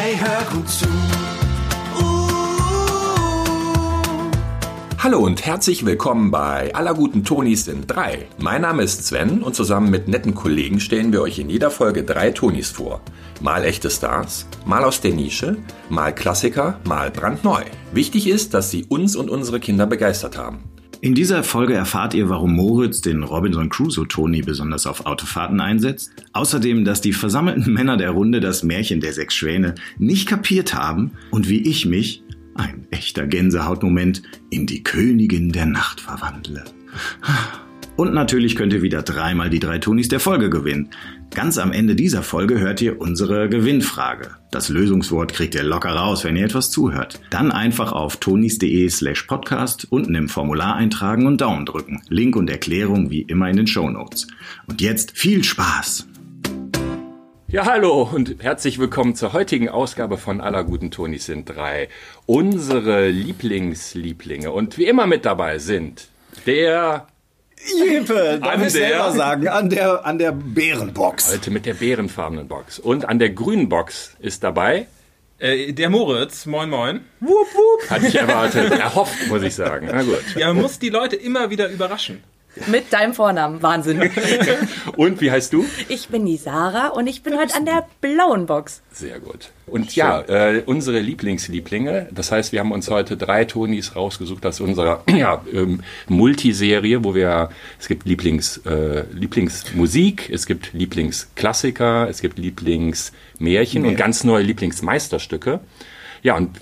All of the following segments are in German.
Hey, hör gut zu. Hallo und herzlich willkommen bei Aller guten Tonis sind drei. Mein Name ist Sven und zusammen mit netten Kollegen stellen wir euch in jeder Folge drei Tonis vor. Mal echte Stars, mal aus der Nische, mal Klassiker, mal brandneu. Wichtig ist, dass sie uns und unsere Kinder begeistert haben. In dieser Folge erfahrt ihr, warum Moritz den Robinson Crusoe Toni besonders auf Autofahrten einsetzt. Außerdem, dass die versammelten Männer der Runde das Märchen der sechs Schwäne nicht kapiert haben und wie ich mich, ein echter Gänsehautmoment, in die Königin der Nacht verwandle. Und natürlich könnt ihr wieder dreimal die drei Tonis der Folge gewinnen. Ganz am Ende dieser Folge hört ihr unsere Gewinnfrage. Das Lösungswort kriegt ihr locker raus, wenn ihr etwas zuhört. Dann einfach auf tonis.de slash podcast unten im Formular eintragen und Daumen drücken. Link und Erklärung wie immer in den Show Notes. Und jetzt viel Spaß! Ja, hallo und herzlich willkommen zur heutigen Ausgabe von Aller guten Tonis sind drei. Unsere Lieblingslieblinge. Und wie immer mit dabei sind der Jeppe, darf An ich selber der- sagen, an der, an der Bärenbox. heute mit der bärenfarbenen Box. Und an der grünen Box ist dabei, Äh, der Moritz, moin moin. hatte ich erwartet, erhofft, muss ich sagen. Na gut. Ja, man muss die Leute immer wieder überraschen. Mit deinem Vornamen. Wahnsinn. Und wie heißt du? Ich bin die Sarah und ich bin heute an der blauen Box. Sehr gut. Und ja, äh, unsere Lieblingslieblinge. Das heißt, wir haben uns heute drei Tonis rausgesucht aus unserer ja, ähm, Multiserie, wo wir es gibt Lieblings, äh, Lieblingsmusik, es gibt Lieblingsklassiker, es gibt Lieblingsmärchen und ganz neue Lieblingsmeisterstücke. Ja, und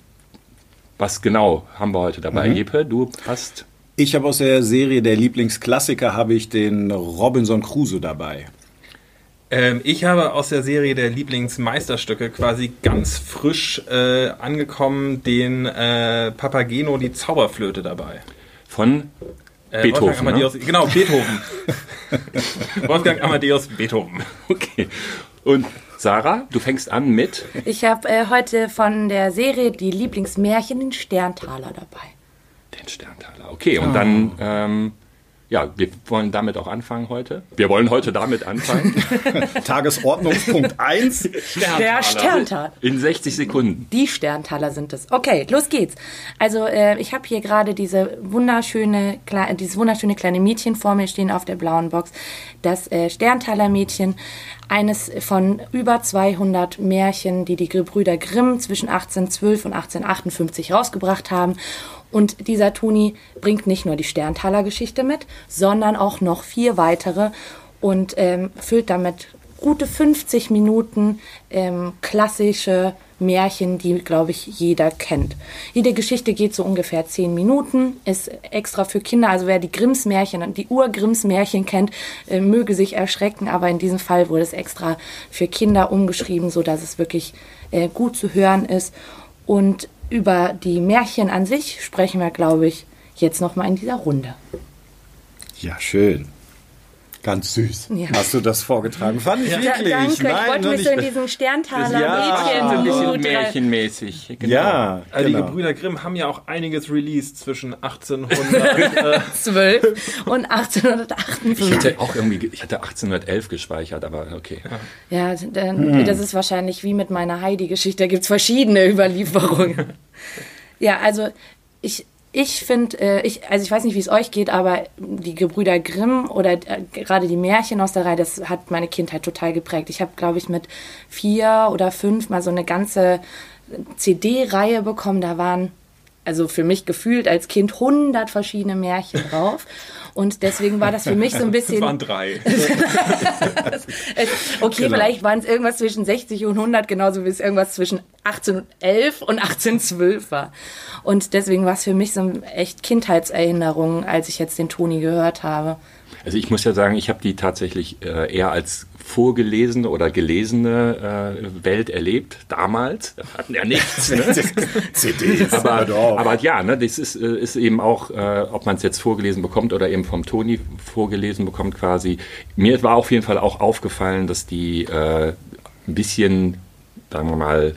was genau haben wir heute dabei, Jeppe? Du hast Ich habe aus der Serie der Lieblingsklassiker habe ich den Robinson Crusoe dabei. Ähm, ich habe aus der Serie der Lieblingsmeisterstücke quasi ganz frisch äh, angekommen den äh, Papageno, die Zauberflöte dabei. von Äh, Beethoven, Wolfgang Amadeus, Genau, Beethoven. Wolfgang Amadeus Beethoven. Okay. Und Sarah, du fängst an mit Ich habe äh, heute von der Serie die Lieblingsmärchen den Sterntaler dabei. Den Sterntaler. Okay, und dann, ähm, ja, wir wollen damit auch anfangen heute. Wir wollen heute damit anfangen. Tagesordnungspunkt 1. Der Sterntaler. In 60 Sekunden. Die Sterntaler sind es. Okay, los geht's. Also äh, ich habe hier gerade diese wunderschöne, kle- dieses wunderschöne kleine Mädchen vor mir stehen auf der blauen Box. Das äh, Sterntaler Mädchen, eines von über 200 Märchen, die die Gebrüder Grimm zwischen 1812 und 1858 rausgebracht haben. Und dieser Toni bringt nicht nur die Sterntaler Geschichte mit, sondern auch noch vier weitere und ähm, füllt damit gute 50 Minuten ähm, klassische Märchen, die, glaube ich, jeder kennt. Jede Geschichte geht so ungefähr 10 Minuten, ist extra für Kinder. Also wer die Grimms Märchen und die Ur-Grimms Märchen kennt, äh, möge sich erschrecken. Aber in diesem Fall wurde es extra für Kinder umgeschrieben, so dass es wirklich äh, gut zu hören ist. Und über die Märchen an sich sprechen wir, glaube ich, jetzt noch mal in dieser Runde. Ja, schön. Ganz süß. Ja. Hast du das vorgetragen? Fand ich Ja, wirklich. danke. ich Nein, wollte noch mich so in diesen Sterntaler Ja, Mädchen so ein bisschen märchenmäßig. Genau. Ja, Also Die genau. Gebrüder Grimm haben ja auch einiges released zwischen 1800. äh, 12 und Ich 1858. hatte auch irgendwie, ge- ich hatte 1811 gespeichert, aber okay. Ja, dann, das ist wahrscheinlich wie mit meiner Heidi-Geschichte. Da gibt es verschiedene Überlieferungen. ja, also ich, ich finde, äh, ich, also ich weiß nicht, wie es euch geht, aber die Gebrüder Grimm oder äh, gerade die Märchen aus der Reihe, das hat meine Kindheit total geprägt. Ich habe, glaube ich, mit vier oder fünf mal so eine ganze CD-Reihe bekommen. Da waren also für mich gefühlt als Kind 100 verschiedene Märchen drauf. Und deswegen war das für mich so ein bisschen. es waren drei. Okay, vielleicht waren es irgendwas zwischen 60 und 100, genauso wie es irgendwas zwischen 1811 und 1812 war. Und deswegen war es für mich so ein echt Kindheitserinnerung, als ich jetzt den Toni gehört habe. Also ich muss ja sagen, ich habe die tatsächlich äh, eher als vorgelesene oder gelesene äh, Welt erlebt, damals. Da hatten ja nichts. Ne? CDs. aber, aber ja, ne, das ist, äh, ist eben auch, äh, ob man es jetzt vorgelesen bekommt oder eben vom Toni vorgelesen bekommt quasi. Mir war auf jeden Fall auch aufgefallen, dass die äh, ein bisschen, sagen wir mal,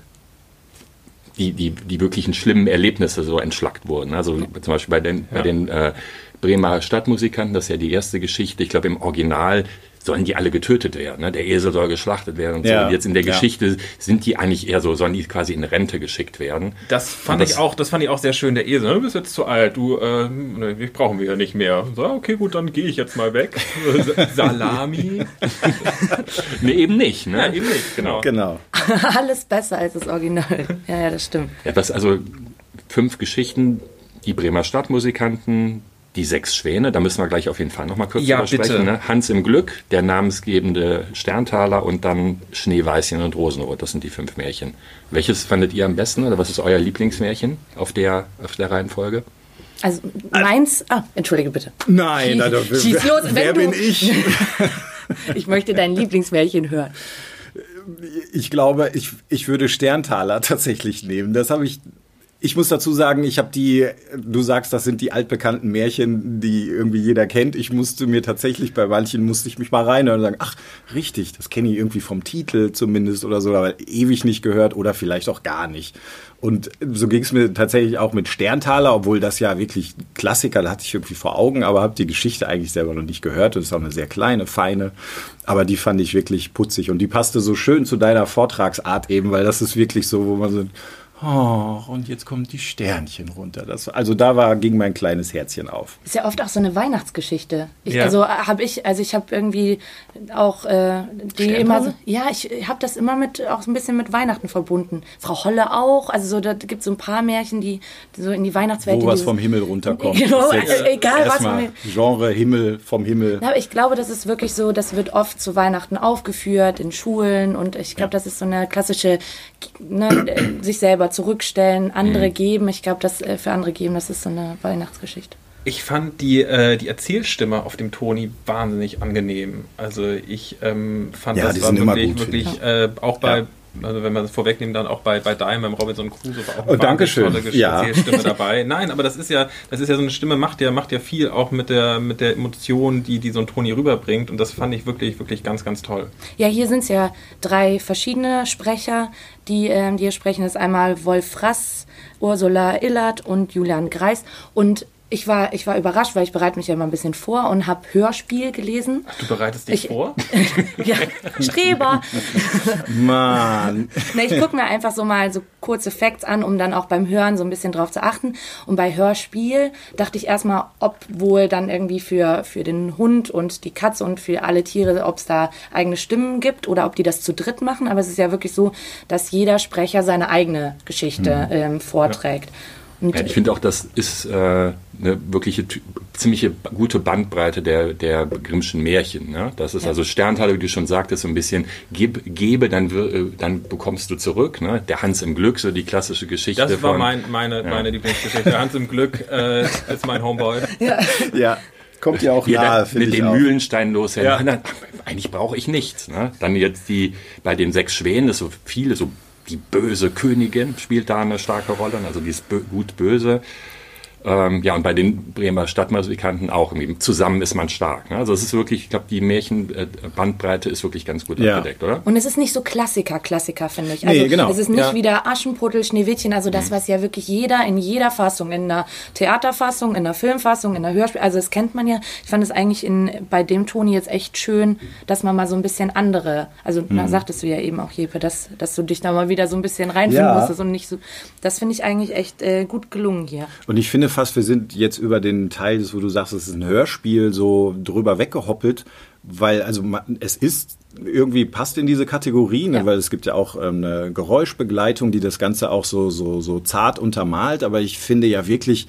die, die, die wirklichen schlimmen Erlebnisse so entschlackt wurden. Also zum Beispiel bei den, bei den äh, Bremer Stadtmusikern, das ist ja die erste Geschichte. Ich glaube, im Original sollen die alle getötet werden. Ne? Der Esel soll geschlachtet werden und Ja, so. Und jetzt in der ja. Geschichte sind die eigentlich eher so, sollen die quasi in Rente geschickt werden. Das fand das- ich auch, das fand ich auch sehr schön. Der Esel, du bist jetzt zu alt, du, äh, ne, wir brauchen wir ja nicht mehr. So, okay, gut, dann gehe ich jetzt mal weg. Salami. Nee, eben nicht. Ne? Ja, eben nicht, genau. Genau. Alles besser als das Original. Ja, ja, das stimmt. Etwas, also fünf Geschichten, die Bremer Stadtmusikanten, die sechs Schwäne, da müssen wir gleich auf jeden Fall nochmal kurz Ja, drüber bitte. sprechen. Ne? Hans im Glück, der namensgebende Sterntaler und dann Schneeweißchen und Rosenrot. Das sind die fünf Märchen. Welches fandet ihr am besten oder was ist euer Lieblingsmärchen auf der, auf der Reihenfolge? Also meins. Ah, entschuldige bitte. Nein, Schieß- also, schieß los, wenn wer du- bin ich? Ich möchte dein Lieblingsmärchen hören. Ich glaube, ich, ich würde Sterntaler tatsächlich nehmen. Das habe ich. Ich muss dazu sagen, ich habe die, du sagst, das sind die altbekannten Märchen, die irgendwie jeder kennt. Ich musste mir tatsächlich, bei manchen musste ich mich mal reinhören und sagen, ach, richtig, das kenne ich irgendwie vom Titel zumindest oder so, aber ewig nicht gehört oder vielleicht auch gar nicht. Und so ging es mir tatsächlich auch mit Sterntaler, obwohl das ja wirklich Klassiker, da hatte ich irgendwie vor Augen, aber habe die Geschichte eigentlich selber noch nicht gehört. Das ist auch eine sehr kleine, feine, aber die fand ich wirklich putzig und die passte so schön zu deiner Vortragsart eben, weil das ist wirklich so, wo man so, oh, und jetzt kommen die Sternchen runter. Das, also da war, ging mein kleines Herzchen auf. Ist ja oft auch so eine Weihnachtsgeschichte. Ich, Ja. Also habe ich, also ich habe irgendwie auch äh, die immer so, ja, ich habe das immer mit auch so ein bisschen mit Weihnachten verbunden. Frau Holle auch, also so da gibt es so ein paar Märchen, die so in die Weihnachtswelt. Wo was dieses- vom Himmel runterkommt. Genau, also egal was vom Genre Himmel vom Himmel. Ja, aber ich glaube, das ist wirklich so, das wird oft zu Weihnachten aufgeführt in Schulen und ich glaube, das ist so eine klassische, ne, äh, sich selber zurückstellen, andere geben. Ich glaube, das äh, für andere geben, das ist so eine Weihnachtsgeschichte. Ich fand die, äh, die Erzählstimme auf dem Toni wahnsinnig angenehm. Also ich ähm, fand Ja, das war wirklich, gut, wirklich äh, auch bei, Ja. Also wenn wir das vorwegnehmen, dann auch bei, bei Dime, beim Robinson Crusoe war auch Oh, eine danke wahnsinnig schön. tolle Ja. Erzählstimme dabei. Nein, aber das ist ja, das ist ja so eine Stimme, macht ja, macht ja viel auch mit der, mit der Emotion, die, die so ein Toni rüberbringt. Und das fand ich wirklich, wirklich ganz, ganz toll. Ja, hier sind es ja drei verschiedene Sprecher, die, ähm, die hier sprechen. Das ist einmal Wolf Frass, Ursula Illert und Julian Greis. Und ich war, ich war überrascht, weil ich bereite mich ja immer ein bisschen vor und habe Hörspiel gelesen. Du bereitest dich Ich- vor? Ja, Streber. Mann. Ne, ich gucke mir einfach so mal so kurze Facts an, um dann auch beim Hören so ein bisschen drauf zu achten. Und bei Hörspiel dachte ich erstmal, ob wohl dann irgendwie für, für den Hund und die Katze und für alle Tiere, ob es da eigene Stimmen gibt oder ob die das zu dritt machen. Aber es ist ja wirklich so, dass jeder Sprecher seine eigene Geschichte ähm, vorträgt. Und Ja, ich finde auch, das ist äh, eine wirkliche ziemliche gute Bandbreite der, der Grimmschen Märchen. Ne? Das ist also Sterntaler, wie du schon sagtest, so ein bisschen gib, gebe, dann, äh, dann bekommst du zurück. Ne? Der Hans im Glück, so die klassische Geschichte Das war von. mein, meine, meine Lieblingsgeschichte. Hans im Glück äh, ist mein Homeboy. Ja, kommt ja auch Ja, nahe, finde mit den auch. Mühlenstein los. Ja. Ja. Nein, nein, eigentlich brauche ich nichts. Ne? Dann jetzt die bei den sechs Schwänen, das so viele, so die böse Königin spielt da eine starke Rolle, also die ist bö gut böse. Ähm, ja, und bei den Bremer Stadtmusikanten auch. Irgendwie. Zusammen ist man stark. Ne? Also es ist wirklich, ich glaube, die Märchenbandbreite ist wirklich ganz gut Ja. abgedeckt, oder? Und es ist nicht so Klassiker, Klassiker, finde ich. Also Nee, genau. es ist nicht Ja. wieder Aschenputtel, Schneewittchen, also das, was ja wirklich jeder in jeder Fassung, in der Theaterfassung, in der Filmfassung, in der Hörspiel, also das kennt man ja. Ich fand es eigentlich in, bei dem Toni jetzt echt schön, dass man mal so ein bisschen andere, also da sagtest du ja eben auch, Jeppe, dass, dass du dich da mal wieder so ein bisschen reinfinden Ja. musstest und nicht so, das finde ich eigentlich echt äh, gut gelungen hier. Und ich finde fast, wir sind jetzt über den Teil, wo du sagst, es ist ein Hörspiel, so drüber weggehoppelt, weil also es ist irgendwie passt in diese Kategorie, ne, Ja. weil es gibt ja auch ähm, eine Geräuschbegleitung, die das Ganze auch so so so zart untermalt, aber ich finde ja wirklich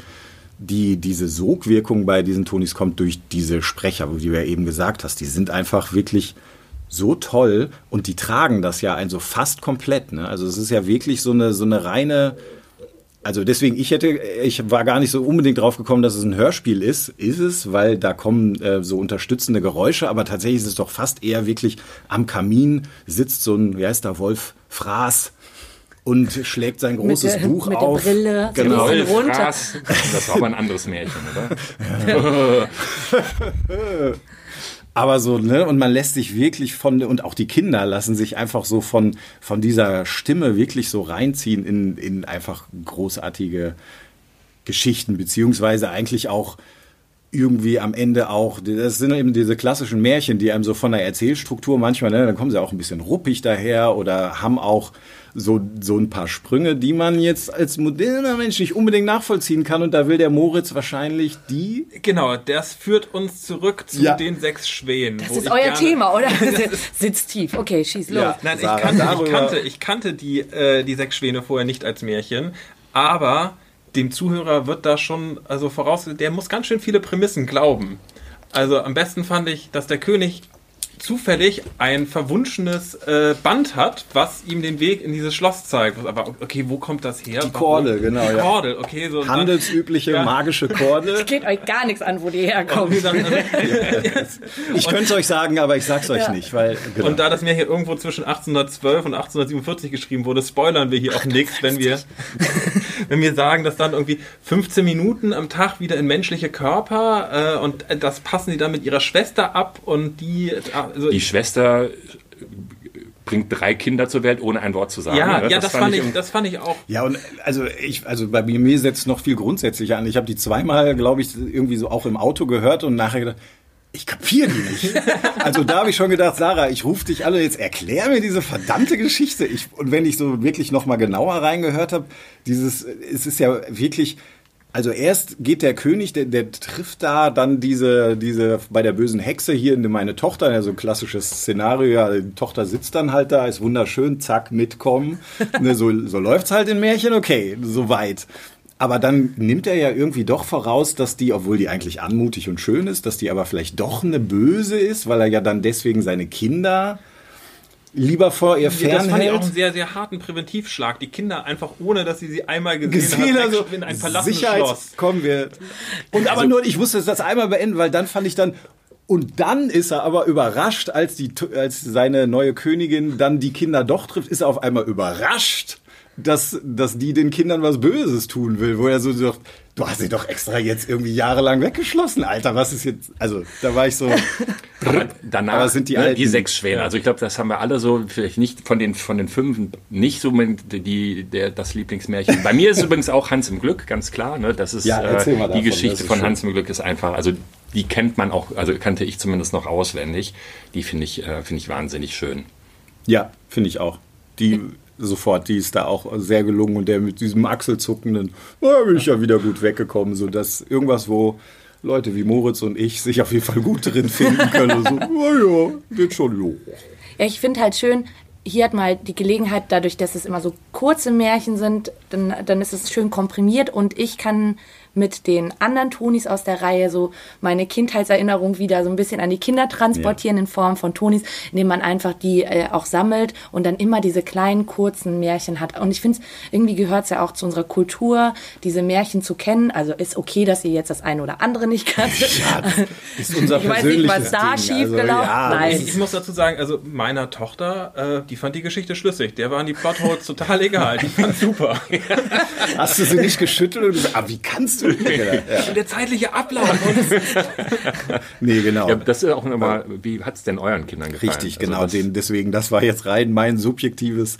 die, diese Sogwirkung bei diesen Tonis kommt durch diese Sprecher, wie du ja eben gesagt hast. Die sind einfach wirklich so toll und die tragen das ja also fast komplett. Ne? Also es ist ja wirklich so eine, so eine reine, also deswegen, ich hätte, ich war gar nicht so unbedingt drauf gekommen, dass es ein Hörspiel ist. Ist es, weil da kommen äh, so unterstützende Geräusche, aber tatsächlich ist es doch fast eher wirklich am Kamin sitzt so ein, wie heißt der, Wolf Fraß und schlägt sein großes der- Buch mit der auf. Brille. Genau. Bisschen runter. Fraß. Das war aber ein anderes Märchen, oder? Aber so, ne, und man lässt sich wirklich von, und auch die Kinder lassen sich einfach so von, von dieser Stimme wirklich so reinziehen in, in einfach großartige Geschichten, beziehungsweise eigentlich auch irgendwie am Ende auch, das sind eben diese klassischen Märchen, die einem so von der Erzählstruktur manchmal, ne, dann kommen sie auch ein bisschen ruppig daher oder haben auch so, so ein paar Sprünge, die man jetzt als moderner Mensch nicht unbedingt nachvollziehen kann. Und da will der Moritz wahrscheinlich die. Genau, das führt uns zurück zu Ja. den sechs Schwänen. Das wo ist ich euer gerne- Thema, oder? Sitzt tief. Okay, schieß los. Ja. Nein, ich Sarah, kannte, ich kannte, ich kannte die, äh, die sechs Schwäne vorher nicht als Märchen, aber dem Zuhörer wird da schon, also voraus, der muss ganz schön viele Prämissen glauben. Also am besten fand ich, dass der König zufällig ein verwunschenes äh, Band hat, was ihm den Weg in dieses Schloss zeigt. Aber okay, wo kommt das her? Die Kordel, Warum? genau, Die ja. Kordel, okay. So, dann- Handelsübliche Ja. magische Korde. Geht euch gar nichts an, wo die dann, also, Ich könnte es euch sagen, aber ich sag's euch nicht, weil genau. Und da das Märchen irgendwo zwischen 1812 und 1847 geschrieben wurde, spoilern wir hier auch nichts, wenn wir, wenn wir sagen, dass dann irgendwie 15 Minuten am Tag wieder in menschliche Körper äh, und das passen die dann mit ihrer Schwester ab und die. Also, Die Schwester bringt drei Kinder zur Welt, ohne ein Wort zu sagen. ja, ne? ja, das, fand ich, irgendwie- das fand ich auch. Ja, und also ich, also bei mir setzt noch viel grundsätzlicher an. Ich habe die zweimal, glaube ich, irgendwie so auch im Auto gehört und nachher gedacht, ich kapiere die nicht. Also da habe ich schon gedacht, Sarah, ich rufe dich alle jetzt, erklär mir diese verdammte Geschichte. Ich, und wenn ich so wirklich noch mal genauer reingehört habe, dieses, es ist ja wirklich, also erst geht der König, der, der trifft da dann diese, diese bei der bösen Hexe hier in meine Tochter, ja so ein klassisches Szenario, ja, die Tochter sitzt dann halt da, ist wunderschön, zack, mitkommen. ne, so, so läuft's halt in Märchen, okay, soweit. Aber dann nimmt er ja irgendwie doch voraus, dass die, obwohl die eigentlich anmutig und schön ist, dass die aber vielleicht doch eine Böse ist, weil er ja dann deswegen seine Kinder lieber vor ihr Das fand ich auch fernhält. einen sehr, sehr harten Präventivschlag. Die Kinder einfach, ohne dass sie sie einmal gesehen, gesehen, haben, also in ein verlassenes Sicherheits Schloss. kommen wir. Und aber nur, ich musste das einmal beenden, weil dann fand ich dann und dann ist er aber überrascht, als die als seine neue Königin dann die Kinder doch trifft, ist er auf einmal überrascht, dass dass die den Kindern was Böses tun will, wo er so sagt, du hast sie doch extra jetzt irgendwie jahrelang weggeschlossen, Alter, was ist jetzt? Also da war ich so. Aber danach Aber sind die ne, die sechs Schwäne. Also ich glaube, das haben wir alle so, vielleicht nicht von den von den fünf, nicht so die, der, das Lieblingsmärchen. Bei mir ist übrigens auch Hans im Glück, ganz klar. Ne? Das ist Ja, erzähl mal äh, die davon, Geschichte von schön. Hans im Glück ist einfach, also die kennt man auch, also kannte ich zumindest noch auswendig. Die finde ich, äh, finde ich wahnsinnig schön. Ja, finde ich auch. Die sofort, die ist da auch sehr gelungen und der mit diesem achselzuckenden, da bin ich ja wieder gut weggekommen, so dass irgendwas, wo Leute wie Moritz und ich sich auf jeden Fall gut drin finden können. so, naja, wird schon, jo. Ja, ich finde halt schön, hier hat man halt die Gelegenheit, dadurch, dass es immer so kurze Märchen sind, dann, dann ist es schön komprimiert und ich kann mit den anderen Tonis aus der Reihe so meine Kindheitserinnerung wieder so ein bisschen an die Kinder transportieren in Form von Tonis, indem man einfach die äh, auch sammelt und dann immer diese kleinen kurzen Märchen hat. Und ich finde, irgendwie gehört es ja auch zu unserer Kultur, diese Märchen zu kennen. Also ist okay, dass ihr jetzt das eine oder andere nicht kanntet. Ist unser Ich weiß nicht, was da Ding. schiefgelaufen- ja, Nein. Ich, ich muss dazu sagen, also meiner Tochter, äh, die fand die Geschichte schlüssig. Der waren die Plotholes total egal. Die fand super. Hast du sie nicht geschüttelt und gesagt, ah, wie kannst du? Ja. Und der zeitliche Ablauf. Nee, genau. Ja, das ist auch nochmal, wie hat es denn euren Kindern gefallen? Richtig, Also genau. das- den, deswegen, das war jetzt rein mein subjektives.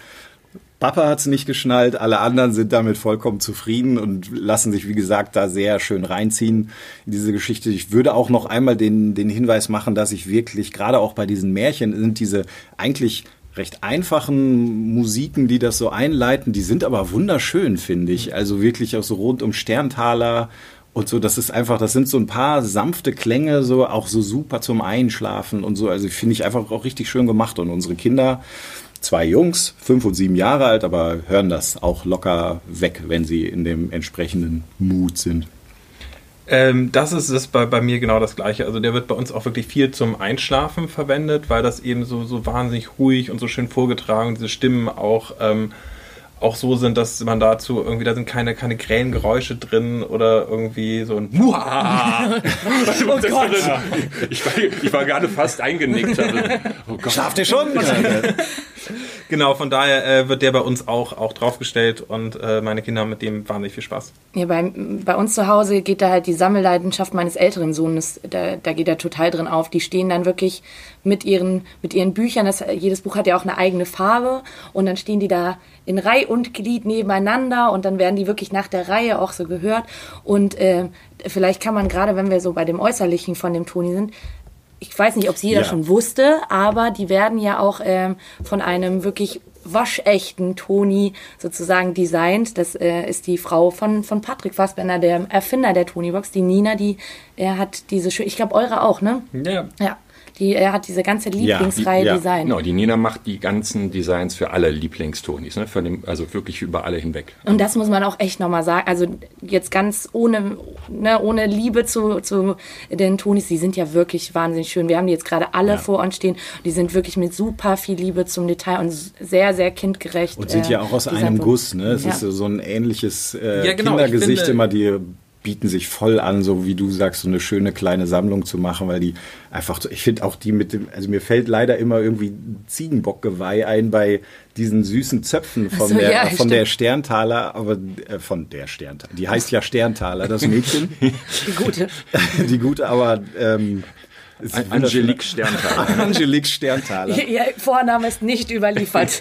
Papa hat's nicht geschnallt, alle anderen sind damit vollkommen zufrieden und lassen sich, wie gesagt, da sehr schön reinziehen in diese Geschichte. Ich würde auch noch einmal den, den Hinweis machen, dass ich wirklich, gerade auch bei diesen Märchen, sind diese eigentlich recht einfachen Musiken, die das so einleiten, die sind aber wunderschön, finde ich. Also wirklich auch so rund um Sterntaler und so, das ist einfach, das sind so ein paar sanfte Klänge, so auch so super zum Einschlafen und so. Also finde ich einfach auch richtig schön gemacht. Und unsere Kinder, zwei Jungs, fünf und sieben Jahre alt, aber hören das auch locker weg, wenn sie in dem entsprechenden Mut sind. Ähm, das ist das bei, bei mir genau das Gleiche. Also der wird bei uns auch wirklich viel zum Einschlafen verwendet, weil das eben so, so wahnsinnig ruhig und so schön vorgetragen, diese Stimmen auch, ähm, auch so sind, dass man dazu irgendwie, da sind keine, keine grellen Geräusche drin oder irgendwie so ein Muah! oh Gott! Ich war, ich war gerade fast eingenickt. Also, oh Gott. Schlaft ihr schon? genau, von daher äh, wird der bei uns auch, auch draufgestellt und äh, meine Kinder haben mit dem wahnsinnig viel Spaß. Ja, bei, bei uns zu Hause geht da halt die Sammelleidenschaft meines älteren Sohnes, da, da geht er total drin auf. Die stehen dann wirklich mit ihren, mit ihren Büchern, das, jedes Buch hat ja auch eine eigene Farbe und dann stehen die da in Reihe und Glied nebeneinander und dann werden die wirklich nach der Reihe auch so gehört. Und äh, vielleicht kann man gerade, wenn wir so bei dem Äußerlichen von dem Toni sind, ich weiß nicht, ob es jeder Ja. schon wusste, aber die werden ja auch ähm, von einem wirklich waschechten Toni sozusagen designt. Das äh, ist die Frau von, von Patrick Fassbender, der Erfinder der Tony-Box, die Nina, die er hat diese schön, ich glaube eure auch, ne? Ja. Ja. Die, er hat diese ganze Lieblingsreihe ja, designt. Genau, die Nina macht die ganzen Designs für alle Lieblingstonis, ne? Für den, also wirklich über alle hinweg. Und das muss man auch echt nochmal sagen. Also jetzt ganz ohne, ne, ohne Liebe zu, zu den Tonis, die sind ja wirklich wahnsinnig schön. Wir haben die jetzt gerade alle vor uns stehen. Die sind wirklich mit super viel Liebe zum Detail und sehr, sehr kindgerecht. Und sind äh, ja auch aus einem. Guss, ne? Es Ja. ist so ein ähnliches äh, Ja, genau, ich Kindergesicht finde- immer, die bieten sich voll an, so wie du sagst, so eine schöne kleine Sammlung zu machen, weil die einfach, so- ich finde auch die mit dem, also mir fällt leider immer irgendwie Ziegenbockgeweih ein bei diesen süßen Zöpfen von so, der ja, von stimmt. der Sterntaler, aber äh, von der Sterntaler, die heißt ja Sterntaler, das Mädchen, Die gute. die gute, aber ähm, Angelique Sterntaler. Angelique Sterntaler. Ihr, ihr Vorname ist nicht überliefert.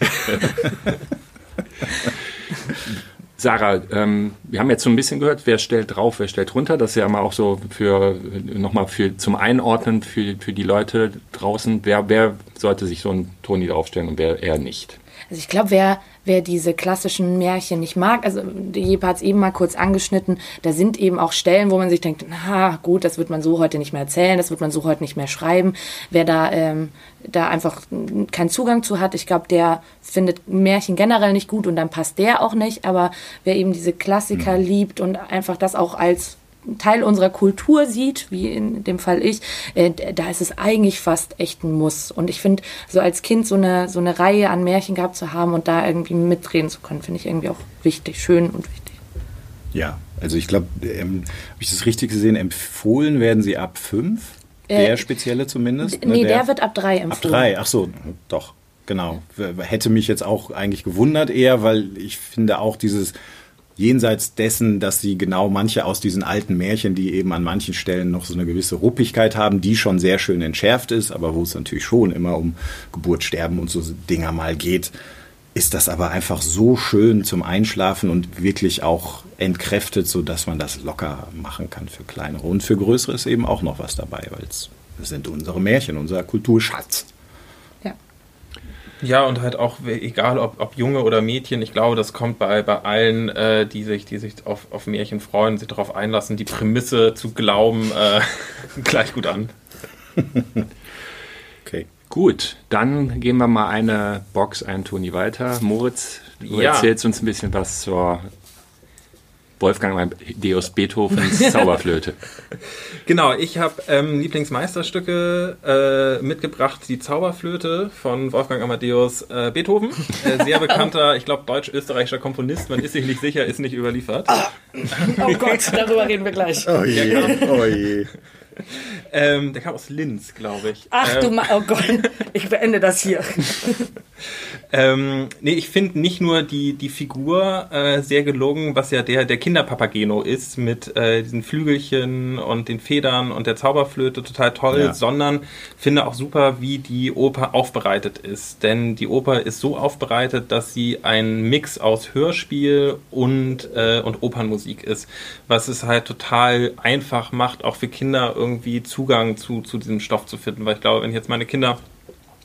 Sarah, ähm, wir haben jetzt so ein bisschen gehört, wer stellt drauf, wer stellt runter. Das ist ja immer auch so für nochmal für zum Einordnen für, für die Leute draußen. Wer, wer sollte sich so ein Toni draufstellen und wer eher nicht? Also ich glaube, wer, wer diese klassischen Märchen nicht mag, also die Jeppe hat es eben mal kurz angeschnitten, da sind eben auch Stellen, wo man sich denkt, na gut, das wird man so heute nicht mehr erzählen, das wird man so heute nicht mehr schreiben. Wer da, ähm, da einfach keinen Zugang zu hat, ich glaube, der findet Märchen generell nicht gut und dann passt der auch nicht. Aber wer eben diese Klassiker liebt und einfach das auch als Teil unserer Kultur sieht, wie in dem Fall ich, äh, da ist es eigentlich fast echt ein Muss. Und ich finde, so als Kind so eine, so eine Reihe an Märchen gehabt zu haben und da irgendwie mitreden zu können, finde ich irgendwie auch wichtig, schön und wichtig. Ja, also ich glaube, ähm, habe ich das richtig gesehen, empfohlen werden sie ab fünf, Äh, der spezielle zumindest. ne, Nee, der, wird ab drei ab empfohlen. drei, ach so, doch, genau. Hätte mich jetzt auch eigentlich gewundert eher, weil ich finde auch dieses jenseits dessen, dass sie genau manche aus diesen alten Märchen, die eben an manchen Stellen noch so eine gewisse Ruppigkeit haben, die schon sehr schön entschärft ist, aber wo es natürlich schon immer um Geburt, Sterben und so Dinger mal geht, ist das aber einfach so schön zum Einschlafen und wirklich auch entkräftet, so dass man das locker machen kann für kleinere und für größere ist eben auch noch was dabei, weil es sind unsere Märchen, unser Kulturschatz. Ja. Und halt auch, egal ob, ob Junge oder Mädchen, ich glaube, das kommt bei, bei allen, äh, die sich, die sich auf, auf Märchen freuen, sich darauf einlassen, die Prämisse zu glauben, äh, gleich gut an. Okay. Gut, dann gehen wir mal eine Box, einen Toni weiter. Moritz, du Ja. erzählst uns ein bisschen was zur Wolfgang Amadeus Beethovens Zauberflöte. Genau, ich habe ähm, Lieblingsmeisterstücke äh, mitgebracht. Die Zauberflöte von Wolfgang Amadeus äh, Beethoven. Äh, sehr bekannter, ich glaube, deutsch-österreichischer Komponist. Man ist sich nicht sicher, ist nicht überliefert. Oh Gott, darüber reden wir gleich. Oh je, oh je. Ähm, der kam aus Linz, glaube ich. Ach ähm, du Ma oh Gott, ich beende das hier. Ähm, nee, ich finde nicht nur die, die Figur äh, sehr gelungen, was ja der, der Kinderpapageno ist, mit äh, diesen Flügelchen und den Federn und der Zauberflöte total toll, Ja. sondern finde auch super, wie die Oper aufbereitet ist. Denn die Oper ist so aufbereitet, dass sie ein Mix aus Hörspiel und, äh, und Opernmusik ist, was es halt total einfach macht, auch für Kinder irgendwie Zugang zu, zu diesem Stoff zu finden. Weil ich glaube, wenn ich jetzt meine Kinder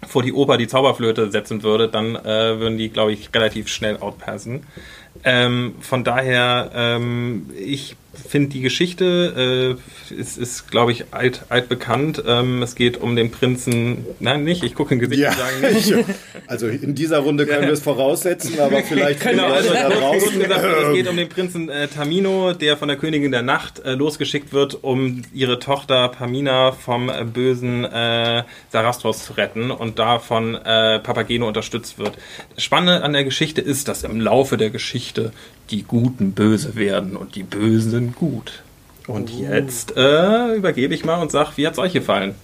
vor die Oper die Zauberflöte setzen würde, dann äh, würden die, glaube ich, relativ schnell outpassen. Ähm, von daher, ähm, ich finde die Geschichte äh, ist, ist glaube ich, alt, altbekannt. Ähm, es geht um den Prinzen. Nein, nicht. Ich gucke in Gesicht Ja, sagen nicht. ich, also in dieser Runde können wir es voraussetzen, aber vielleicht Genau, also da draußen. gesagt, es geht um den Prinzen äh, Tamino, der von der Königin der Nacht äh, losgeschickt wird, um ihre Tochter Pamina vom äh, bösen äh, Sarastros zu retten und davon äh, Papageno unterstützt wird. Das Spannende an der Geschichte ist, dass im Laufe der Geschichte die Guten böse werden und die Bösen gut. Und jetzt äh, übergebe ich mal und sag, wie hat's euch gefallen?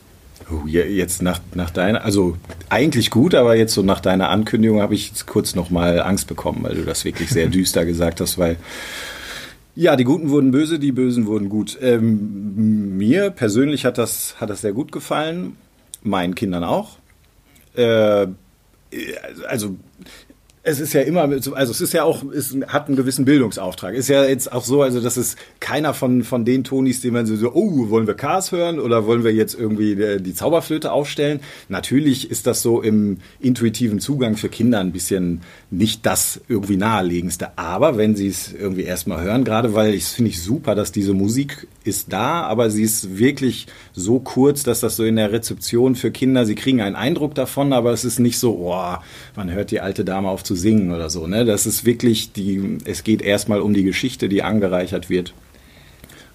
Oh, jetzt nach, nach deiner, also eigentlich gut, aber jetzt so nach deiner Ankündigung habe ich jetzt kurz nochmal Angst bekommen, weil du das wirklich sehr düster gesagt hast, weil ja, die Guten wurden böse, die Bösen wurden gut. Ähm, mir persönlich hat das, hat das sehr gut gefallen, meinen Kindern auch. Äh, also es ist ja immer, also es ist ja auch, es hat einen gewissen Bildungsauftrag. Ist ja jetzt auch so, also das ist keiner von, von den Tonis, die man so, oh, wollen wir Cars hören oder wollen wir jetzt irgendwie die, die Zauberflöte aufstellen? Natürlich ist das so im intuitiven Zugang für Kinder ein bisschen nicht das irgendwie naheliegendste. Aber wenn sie es irgendwie erstmal hören, gerade weil ich finde ich super, dass diese Musik ist da, aber sie ist wirklich so kurz, dass das so in der Rezeption für Kinder, sie kriegen einen Eindruck davon, aber es ist nicht so, oh, man hört die alte Dame auf zu singen oder so. Ne? Das ist wirklich die, es geht erstmal um die Geschichte, die angereichert wird.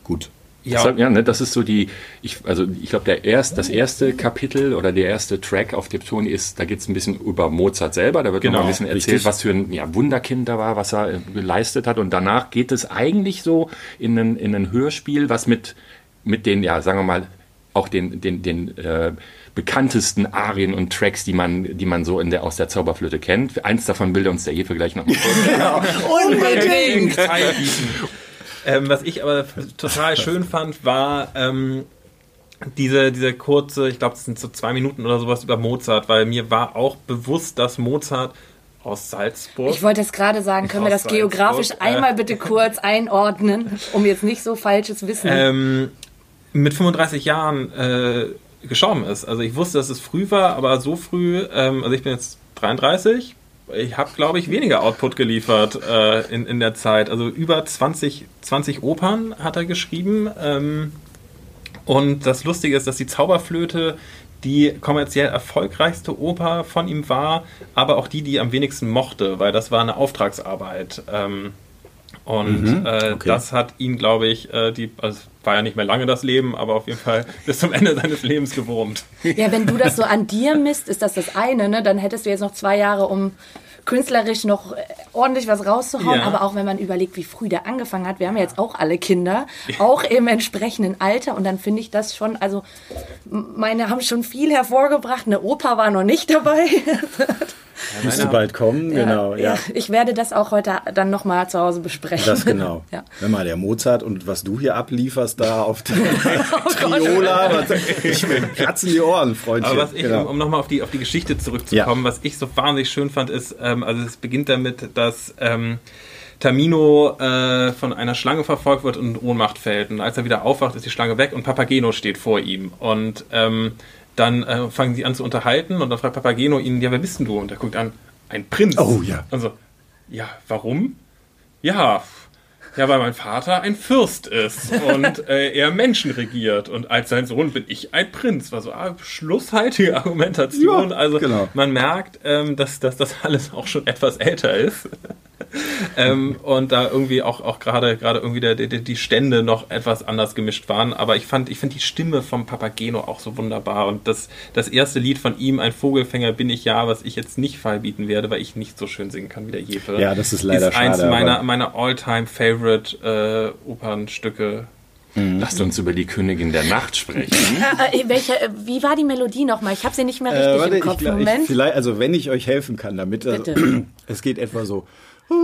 Gut. Ja, das, ja ne, das ist so die, ich, also ich glaube, der erst, das erste Kapitel oder der erste Track auf dem Ton ist, da geht es ein bisschen über Mozart selber, da wird genau, noch ein bisschen erzählt, richtig. was für ein ja, Wunderkind er war, was er äh, geleistet hat und danach geht es eigentlich so in ein, in ein Hörspiel, was mit, mit den, ja, sagen wir mal, auch den, den, den äh, bekanntesten Arien und Tracks, die man, die man so in der, aus der Zauberflöte kennt. Eins davon will uns der Jefe gleich noch mal genau. Unbedingt! ähm, was ich aber total schön fand, war ähm, diese, diese kurze, ich glaube, es sind so zwei Minuten oder sowas über Mozart, weil mir war auch bewusst, dass Mozart aus Salzburg. Ich wollte es gerade sagen, können wir das Salzburg, geografisch äh, einmal bitte kurz einordnen, um jetzt nicht so falsches Wissen. Ähm, mit 35 Jahren äh, gestorben ist. Also ich wusste, dass es früh war, aber so früh, ähm, also ich bin jetzt 33, ich habe, glaube ich, weniger Output geliefert äh, in, in der Zeit. Also über 20, 20 Opern hat er geschrieben. Ähm, und das Lustige ist, dass die Zauberflöte die kommerziell erfolgreichste Oper von ihm war, aber auch die, die er am wenigsten mochte, weil das war eine Auftragsarbeit. Ähm, und mhm, äh, okay. das hat ihn, glaube ich, äh, die, also war ja nicht mehr lange das Leben, aber auf jeden Fall bis zum Ende seines Lebens gewurmt. Ja, wenn du das so an dir misst, ist das das eine, ne? Dann hättest du jetzt noch zwei Jahre, um künstlerisch noch äh, ordentlich was rauszuhauen. Ja. Aber auch wenn man überlegt, wie früh der angefangen hat, wir haben ja jetzt auch alle Kinder, auch im entsprechenden Alter. Und dann finde ich das schon, also meine haben schon viel hervorgebracht. Eine Oper war noch nicht dabei. Ja, Müsste bald kommen, ja, genau. Ja. Ich werde das auch heute dann nochmal zu Hause besprechen. Das genau. ja. Wenn mal der Mozart und was du hier ablieferst da auf der oh Triola, was, ich platzen die Ohren, Freundchen. Aber was ich, genau. um, um nochmal auf die, auf die Geschichte zurückzukommen, was ich so wahnsinnig schön fand, ist, ähm, also es beginnt damit, dass ähm, Tamino äh, von einer Schlange verfolgt wird und in Ohnmacht fällt. Und als er wieder aufwacht, ist die Schlange weg und Papageno steht vor ihm. Und ähm, dann äh, fangen sie an zu unterhalten und dann fragt Papageno ihn, ja, wer bist denn du? Und er guckt an, ein Prinz. Oh ja. Also, ja, warum? Ja, ja, weil mein Vater ein Fürst ist und äh, er Menschen regiert und als sein Sohn bin ich ein Prinz. War so ah, schlusshaltige Argumentation. Ja, also genau. man merkt, ähm, dass, dass das alles auch schon etwas älter ist. ähm, und da irgendwie auch, auch gerade gerade irgendwie der, der, die Stände noch etwas anders gemischt waren. Aber ich fand, ich finde die Stimme vom Papageno auch so wunderbar. Und das, das erste Lied von ihm, Ein Vogelfänger bin ich ja, was ich jetzt nicht feilbieten werde, weil ich nicht so schön singen kann wie der Jefe. Ja, das ist leider ist eins schade. Eins meiner, meiner All-Time-Favorite äh, Opernstücke. Mhm. Lasst uns über die Königin der Nacht sprechen. äh, welche, äh, wie war die Melodie nochmal? Ich habe sie nicht mehr richtig äh, warte, im Kopf. Ich, Moment. Ich, vielleicht, also wenn ich euch helfen kann, damit also, es geht etwa so.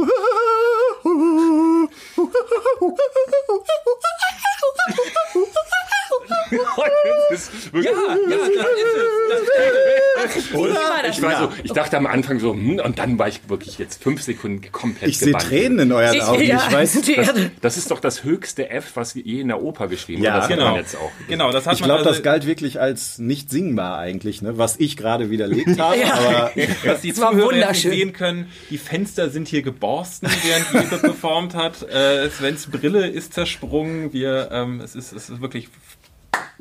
ja, ja, das ist es. Das Oder? Ich, war so, ich dachte am Anfang so, hm, und dann war ich wirklich jetzt fünf Sekunden komplett Ich sehe Tränen in euren Augen. Ja, ich weiß, das, das, ist doch das höchste F, was je in der Oper geschrieben ja, Das genau. Jetzt auch. genau das hat ich glaube, also das galt wirklich als nicht singbar eigentlich, ne? was ich gerade widerlegt habe. ja. aber was die Zuhörer sehen können, die Fenster sind hier geborsten, während Liebe performt hat. Äh, Svens Brille ist zersprungen. Wir, ähm, es, ist, es ist wirklich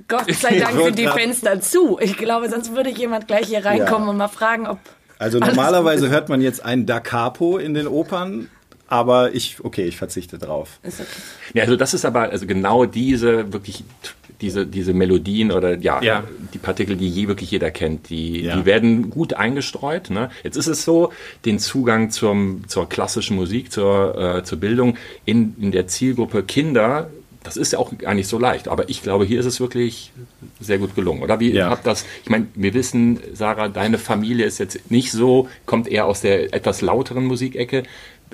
Gott sei Dank sind die Fenster zu. Ich glaube, sonst würde jemand gleich hier reinkommen ja. und mal fragen, ob. Also normalerweise hört man jetzt ein Da Capo in den Opern, aber ich, okay, ich verzichte drauf. Okay. Ja, also das ist aber also genau diese wirklich diese, diese Melodien oder ja, ja, die Partikel, die je wirklich jeder kennt, die, ja. die werden gut eingestreut. Ne? Jetzt ist es so, den Zugang zum, zur klassischen Musik, zur, äh, zur Bildung in, in der Zielgruppe Kinder das ist ja auch gar nicht so leicht. Aber ich glaube, hier ist es wirklich sehr gut gelungen. Oder wie Ja. habt das? Ich meine, wir wissen, Sarah, deine Familie ist jetzt nicht so, kommt eher aus der etwas lauteren Musikecke.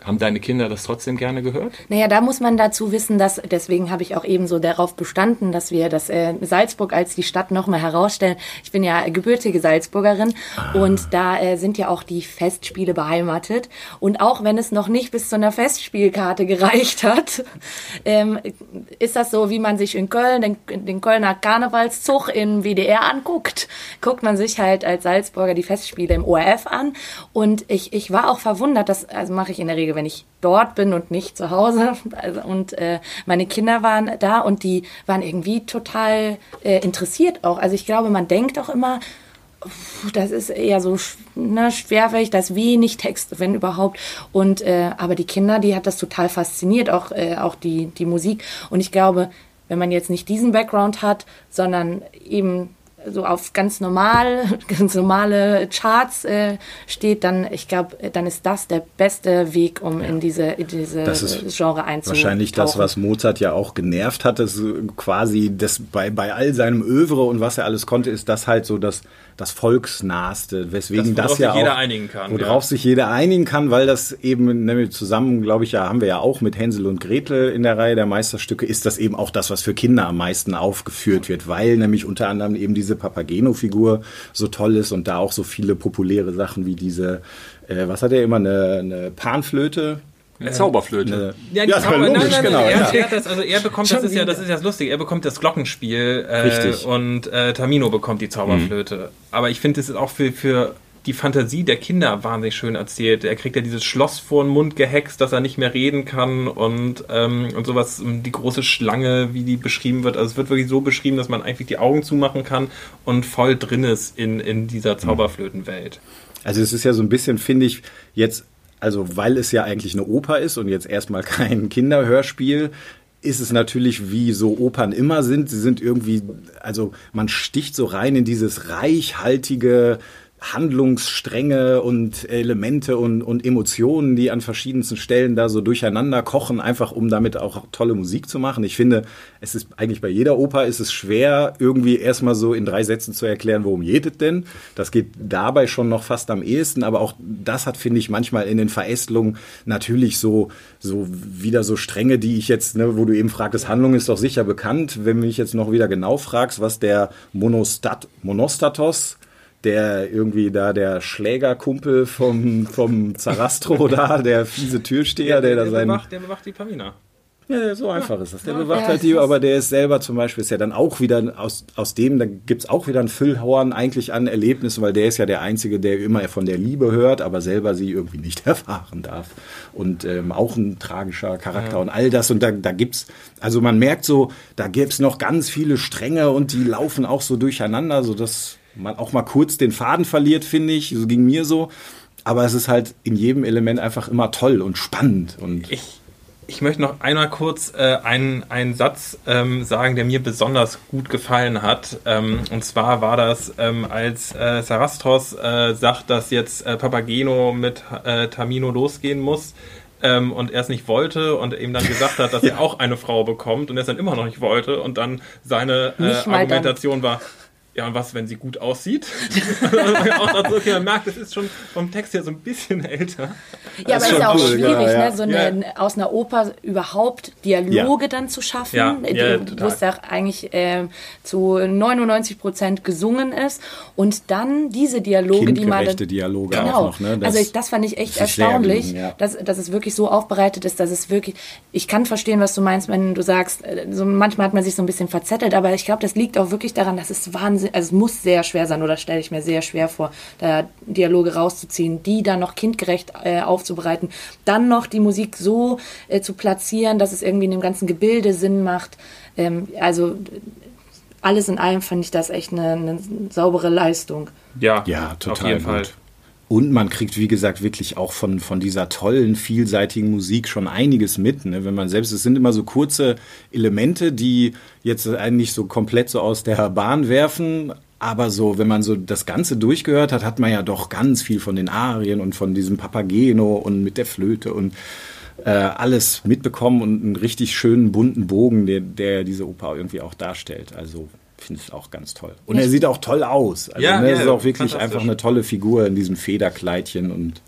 Haben deine Kinder das trotzdem gerne gehört? Naja, da muss man dazu wissen, dass, deswegen habe ich auch eben so darauf bestanden, dass wir das äh, Salzburg als die Stadt nochmal herausstellen. Ich bin ja gebürtige Salzburgerin und da äh, sind ja auch die Festspiele beheimatet. Und auch wenn es noch nicht bis zu einer Festspielkarte gereicht hat, ähm, ist das so, wie man sich in Köln den, den Kölner Karnevalszug im WDR anguckt, guckt man sich halt als Salzburger die Festspiele im ORF an. Und ich, ich war auch verwundert, das also mache ich in der Regel, wenn ich dort bin und nicht zu Hause. Also, und äh, meine Kinder waren da und die waren irgendwie total äh, interessiert auch. Also ich glaube, man denkt auch immer, das ist eher so ne, schwerfällig, das wenig Text, wenn überhaupt. Und äh, aber die Kinder, die hat das total fasziniert, auch äh, auch die die Musik. Und ich glaube, wenn man jetzt nicht diesen Background hat, sondern eben so auf ganz normal, ganz normale Charts äh, steht, dann ich glaube, dann ist das der beste Weg, um in diese in diese äh, Genre einzutauchen. Wahrscheinlich das, was Mozart ja auch genervt hat, ist quasi das bei, bei all seinem Övre und was er alles konnte, ist das halt so das, das Volksnahste, weswegen Das, das, worauf ja sich jeder auch, einigen kann, worauf ja. sich jeder einigen kann, weil das eben nämlich zusammen, glaube ich, ja, haben wir ja auch mit Hänsel und Gretel in der Reihe der Meisterstücke, ist das eben auch das, was für Kinder am meisten aufgeführt wird, weil nämlich unter anderem eben diese Papageno-Figur so toll ist und da auch so viele populäre Sachen wie diese, äh, was hat er immer, eine, eine Panflöte? Eine Zauberflöte. Ja, die Ja, Zauber- logisch, nein, nein, genau, er, ja. er das, also er bekommt, das ist ja, das ist ja das Lustige, er bekommt das Glockenspiel äh, Richtig. und äh, Tamino bekommt die Zauberflöte. Aber ich finde, es ist auch für, für die Fantasie der Kinder wahnsinnig schön erzählt. Er kriegt ja dieses Schloss vor den Mund gehext, dass er nicht mehr reden kann und, ähm, und sowas, die große Schlange, wie die beschrieben wird. Also es wird wirklich so beschrieben, dass man eigentlich die Augen zumachen kann und voll drin ist in, in dieser Zauberflötenwelt. Also es ist ja so ein bisschen, finde ich, jetzt, also weil es ja eigentlich eine Oper ist und jetzt erstmal kein Kinderhörspiel, ist es natürlich, wie so Opern immer sind. Sie sind irgendwie, also man sticht so rein in dieses reichhaltige Handlungsstränge und Elemente und, und Emotionen, die an verschiedensten Stellen da so durcheinander kochen, einfach um damit auch tolle Musik zu machen. Ich finde, es ist eigentlich bei jeder Oper ist es schwer, irgendwie erstmal so in drei Sätzen zu erklären, worum geht es denn. Das geht dabei schon noch fast am ehesten, aber auch das hat, finde ich, manchmal in den Verästelungen natürlich so, so wieder so Stränge, die ich jetzt, ne, wo du eben fragtest, Handlung ist doch sicher bekannt. Wenn du mich jetzt noch wieder genau fragst, was der Monostat, Monostatos der irgendwie da der Schlägerkumpel vom, vom Zarastro da, der fiese Türsteher, der, da der, sein. bewacht, der bewacht die Pamina. Ja, so einfach ist das. Der Ja, bewacht ja, halt es die, aber der ist selber zum Beispiel, ist ja dann auch wieder aus, aus dem, da gibt's auch wieder ein Füllhorn eigentlich an Erlebnissen, weil der ist ja der Einzige, der immer von der Liebe hört, aber selber sie irgendwie nicht erfahren darf. Und ähm, auch ein tragischer Charakter und all das. Und da, da gibt's, also man merkt so, da gibt's noch ganz viele Stränge und die laufen auch so durcheinander, so dass man auch mal kurz den Faden verliert, finde ich. So ging mir so. Aber es ist halt in jedem Element einfach immer toll und spannend. Und Ich, ich möchte noch einmal kurz äh, einen, einen Satz ähm, sagen, der mir besonders gut gefallen hat. Ähm, und zwar war das, ähm, als äh, Sarastros äh, sagt, dass jetzt äh, Papageno mit äh, Tamino losgehen muss. Ähm, und er es nicht wollte und ihm dann gesagt hat, dass er auch eine Frau bekommt und er es dann immer noch nicht wollte und dann seine äh, mal dann. Argumentation war, ja, und was, wenn sie gut aussieht? auch dazu, okay, man merkt, das ist schon vom Text her so ein bisschen älter. Ja, aber ist ja auch cool, schwierig, ja. ne, so eine, aus einer Oper überhaupt Dialoge dann zu schaffen, Ja, die- ja, wo es ja eigentlich ähm, zu 99 Prozent gesungen ist und dann diese Dialoge, die man Dialoge Genau. auch noch. Ne? also ich, das fand ich echt das erstaunlich, gelungen, ja. dass, dass es wirklich so aufbereitet ist, dass es wirklich, ich kann verstehen, was du meinst, wenn du sagst, äh, so manchmal hat man sich so ein bisschen verzettelt, aber ich glaube, das liegt auch wirklich daran, dass es Wahnsinn, also es muss sehr schwer sein oder stelle ich mir sehr schwer vor, da Dialoge rauszuziehen, die dann noch kindgerecht äh, aufzubereiten, dann noch die Musik so äh, zu platzieren, dass es irgendwie in dem ganzen Gebilde Sinn macht. Ähm, also alles in allem fand ich das echt eine, eine saubere Leistung. Ja, Ja, total auf jeden gut. Fall. Und man kriegt, wie gesagt, wirklich auch von, von dieser tollen, vielseitigen Musik schon einiges mit. Ne? Wenn man selbst, es sind immer so kurze Elemente, die jetzt eigentlich so komplett so aus der Bahn werfen. Aber so, wenn man so das Ganze durchgehört hat, hat man ja doch ganz viel von den Arien und von diesem Papageno und mit der Flöte und äh, alles mitbekommen und einen richtig schönen bunten Bogen, der, der diese Oper irgendwie auch darstellt. Also finde ich auch ganz toll. Und er sieht auch toll aus. Also, Ja, ne, ja, ist auch wirklich einfach eine tolle Figur in diesem Federkleidchen und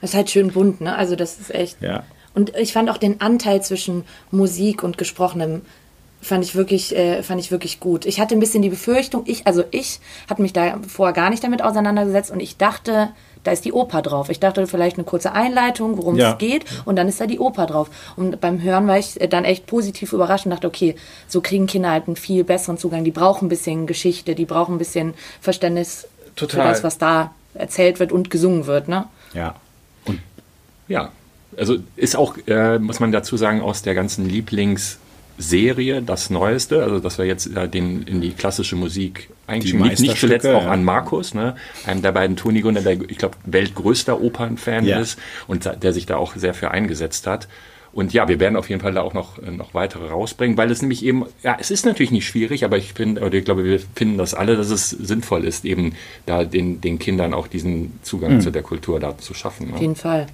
Das ist halt schön bunt, ne? Also das ist echt. ja. Und ich fand auch den Anteil zwischen Musik und Gesprochenem fand ich wirklich, äh, fand ich wirklich gut. Ich hatte ein bisschen die Befürchtung, ich, also ich hatte mich da vorher gar nicht damit auseinandergesetzt und ich dachte, da ist die Oper drauf. Ich dachte vielleicht eine kurze Einleitung, worum Ja. es geht, und dann ist da die Oper drauf. Und beim Hören war ich äh, dann echt positiv überrascht und dachte, okay, so kriegen Kinder halt einen viel besseren Zugang. Die brauchen ein bisschen Geschichte, die brauchen ein bisschen Verständnis Total. für das, was da erzählt wird und gesungen wird, ne? Ja. Ja, also ist auch, äh, muss man dazu sagen, aus der ganzen Lieblingsserie das Neueste, also dass wir jetzt äh, den in die klassische Musik Die eingeschrieben nicht, nicht zuletzt auch ja. an Markus, ne, einem der beiden Toni Gunnar, der ich glaube weltgrößter Opernfan Ja. ist und der sich da auch sehr für eingesetzt hat. Und ja, wir werden auf jeden Fall da auch noch, äh, noch weitere rausbringen, weil es nämlich eben, ja, es ist natürlich nicht schwierig, aber ich finde, oder ich glaube, wir finden das alle, dass es sinnvoll ist, eben da den, den Kindern auch diesen Zugang Hm. zu der Kultur da zu schaffen. Auf Ne? jeden Fall.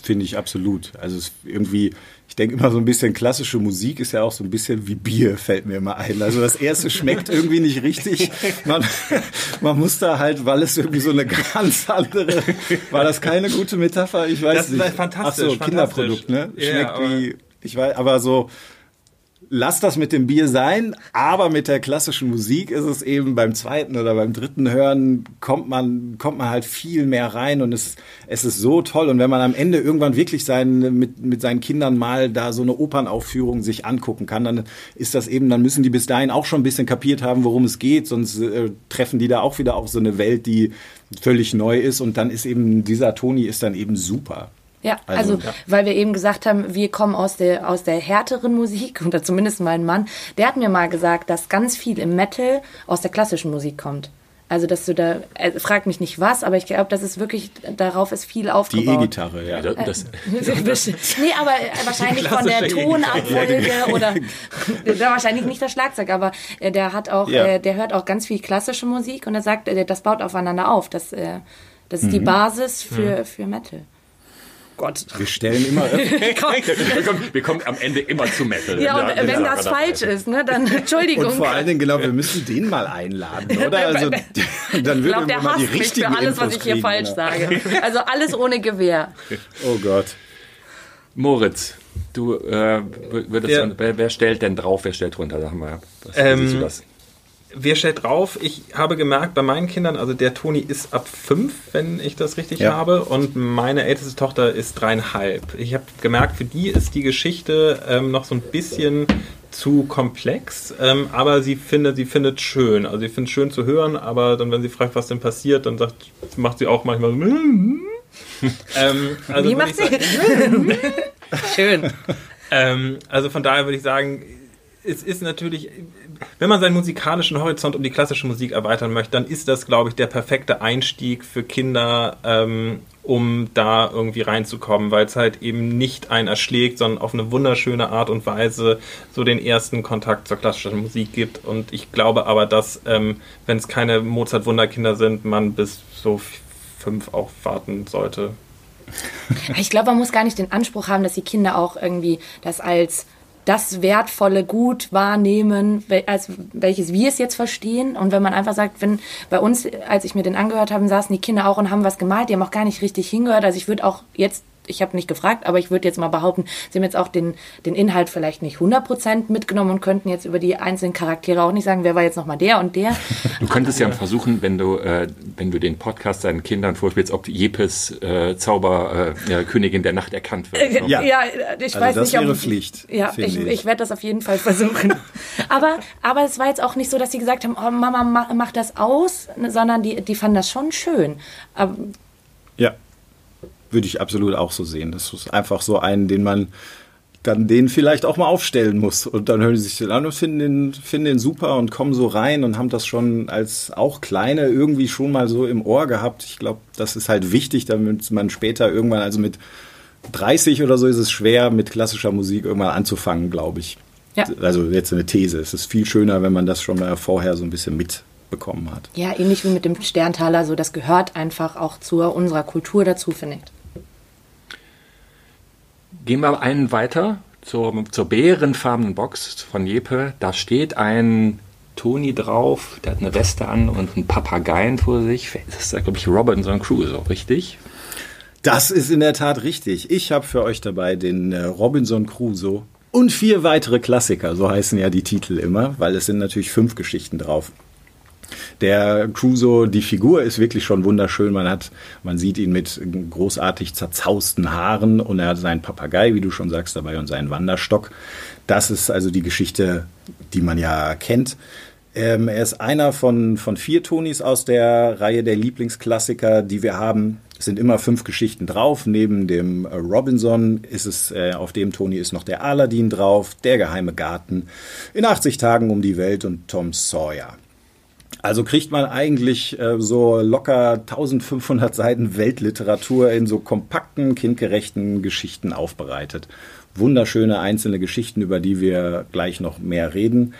Finde ich absolut. Also es irgendwie, denke immer so ein bisschen klassische Musik ist ja auch so ein bisschen wie Bier, fällt mir immer ein. Also das erste schmeckt irgendwie nicht richtig. Man, man muss da halt, weil es irgendwie so eine ganz andere, war das keine gute Metapher? Ich weiß Das nicht. war fantastisch, Ach so, fantastisch. Kinderprodukt, ne? Schmeckt aber- wie, ich weiß, aber so, lass das mit dem Bier sein, aber mit der klassischen Musik ist es eben beim zweiten oder beim dritten Hören kommt man, kommt man halt viel mehr rein und es, es ist so toll. Und wenn man am Ende irgendwann wirklich sein, mit, mit seinen Kindern mal da so eine Opernaufführung sich angucken kann, dann ist das eben, dann müssen die bis dahin auch schon ein bisschen kapiert haben, worum es geht, sonst äh, treffen die da auch wieder auf so eine Welt, die völlig neu ist und dann ist eben, dieser Toni ist dann eben super. Ja, also, Also, ja. weil wir eben gesagt haben, wir kommen aus der, aus der härteren Musik, oder zumindest mein Mann, der hat mir mal gesagt, dass ganz viel im Metal aus der klassischen Musik kommt. Also, dass du da, er fragt mich nicht was, aber ich glaube, das ist wirklich, darauf ist viel Die aufgebaut. E-Gitarre, ja. Ja, das, nee, aber äh, wahrscheinlich von der Tonabfolge oder da wahrscheinlich nicht das Schlagzeug, aber äh, der hat auch, Ja. äh, der hört auch ganz viel klassische Musik und er sagt, äh, das baut aufeinander auf. Das, äh, das Mhm. ist die Basis für, für Metal. Gott. Wir stellen immer wir, kommen, wir kommen am Ende immer zu Metal. Ja, und Ja, äh, wenn ja, das falsch ist, ne, dann Entschuldigung. Und vor allen Dingen, genau, wir müssen den mal einladen, oder? Also, dann ich würden glaube, wir der mal die richtigen für alles, was Infos ich hier kriegen, falsch genau. sage. Also alles ohne Gewehr. Oh Gott. Moritz, du äh, würdest, Ja. wer, wer stellt denn drauf, wer stellt runter? Sag mal, was Ähm, siehst du das? Wer stellt drauf? Ich habe gemerkt, bei meinen Kindern, also der Toni ist ab fünf, wenn ich das richtig Ja. habe, und meine älteste Tochter ist dreieinhalb. Ich habe gemerkt, für die ist die Geschichte ähm, noch so ein bisschen zu komplex, ähm, aber sie findet, sie findet schön. Also sie findet schön zu hören, aber dann, wenn sie fragt, was denn passiert, dann sagt, macht sie auch manchmal so. ähm, also Wie macht sie? sagen- Schön. ähm, also von daher würde ich sagen, es ist natürlich, wenn man seinen musikalischen Horizont um die klassische Musik erweitern möchte, dann ist das, glaube ich, der perfekte Einstieg für Kinder, ähm, um da irgendwie reinzukommen, weil es halt eben nicht einen erschlägt, sondern auf eine wunderschöne Art und Weise so den ersten Kontakt zur klassischen Musik gibt. Und ich glaube aber, dass, ähm, wenn es keine Mozart-Wunderkinder sind, man bis so fünf auch warten sollte. Ich glaube, man muss gar nicht den Anspruch haben, dass die Kinder auch irgendwie das als das wertvolle Gut wahrnehmen, als welches wir es jetzt verstehen. Und wenn man einfach sagt, wenn bei uns, als ich mir den angehört habe, saßen die Kinder auch und haben was gemalt, die haben auch gar nicht richtig hingehört. Also ich würde auch jetzt, ich habe nicht gefragt, aber ich würde jetzt mal behaupten, sie haben jetzt auch den, den Inhalt vielleicht nicht 100% mitgenommen und könnten jetzt über die einzelnen Charaktere auch nicht sagen, wer war jetzt nochmal der und der. Du könntest ja versuchen, wenn du, äh, wenn du den Podcast deinen Kindern vorspielst, ob Jepes äh, Zauber äh, ja, Königin der Nacht erkannt wird. ne? Ja. ich Also weiß das nicht, ob wäre Pflicht, Ja, ich, ich. ich werde das auf jeden Fall versuchen. aber, aber es war jetzt auch nicht so, dass sie gesagt haben, oh, Mama, mach, mach das aus, ne, sondern die, die fanden das schon schön. Aber, Ja, würde ich absolut auch so sehen. Das ist einfach so einen, den man dann den vielleicht auch mal aufstellen muss. Und dann hören sie sich den an und finden den, finden den super und kommen so rein und haben das schon als auch Kleine irgendwie schon mal so im Ohr gehabt. Ich glaube, das ist halt wichtig, damit man später irgendwann, also mit 30 oder so ist es schwer, mit klassischer Musik irgendwann anzufangen, glaube ich. Ja. Also jetzt eine These. Es ist viel schöner, wenn man das schon mal vorher so ein bisschen mitbekommen hat. ja, ähnlich wie mit dem Sterntaler, so das gehört einfach auch zu unserer Kultur dazu, finde ich. Gehen wir einen weiter zur, zur bärenfarbenen Box von Jeppe. Da steht ein Toni drauf, der hat eine Weste an und einen Papageien vor sich. Das ist, glaube ich, Robinson Crusoe, richtig? Das ist in der Tat richtig. Ich habe für euch dabei den äh, Robinson Crusoe und vier weitere Klassiker, so heißen ja die Titel immer, weil es sind natürlich fünf Geschichten drauf. Der Crusoe, die Figur ist wirklich schon wunderschön. Man hat, man sieht ihn mit großartig zerzausten Haaren und er hat seinen Papagei, wie du schon sagst, dabei und seinen Wanderstock. Das ist also die Geschichte, die man ja kennt. Ähm, er ist einer von, von vier Tonis aus der Reihe der Lieblingsklassiker, die wir haben. Es sind immer fünf Geschichten drauf. Neben dem äh, Robinson ist es, äh, auf dem Toni ist noch der Aladdin drauf, der geheime Garten, in 80 Tagen um die Welt und Tom Sawyer. Also kriegt man eigentlich äh, so locker 1500 Seiten Weltliteratur in so kompakten, kindgerechten Geschichten aufbereitet. Wunderschöne einzelne Geschichten, über die wir gleich noch mehr reden.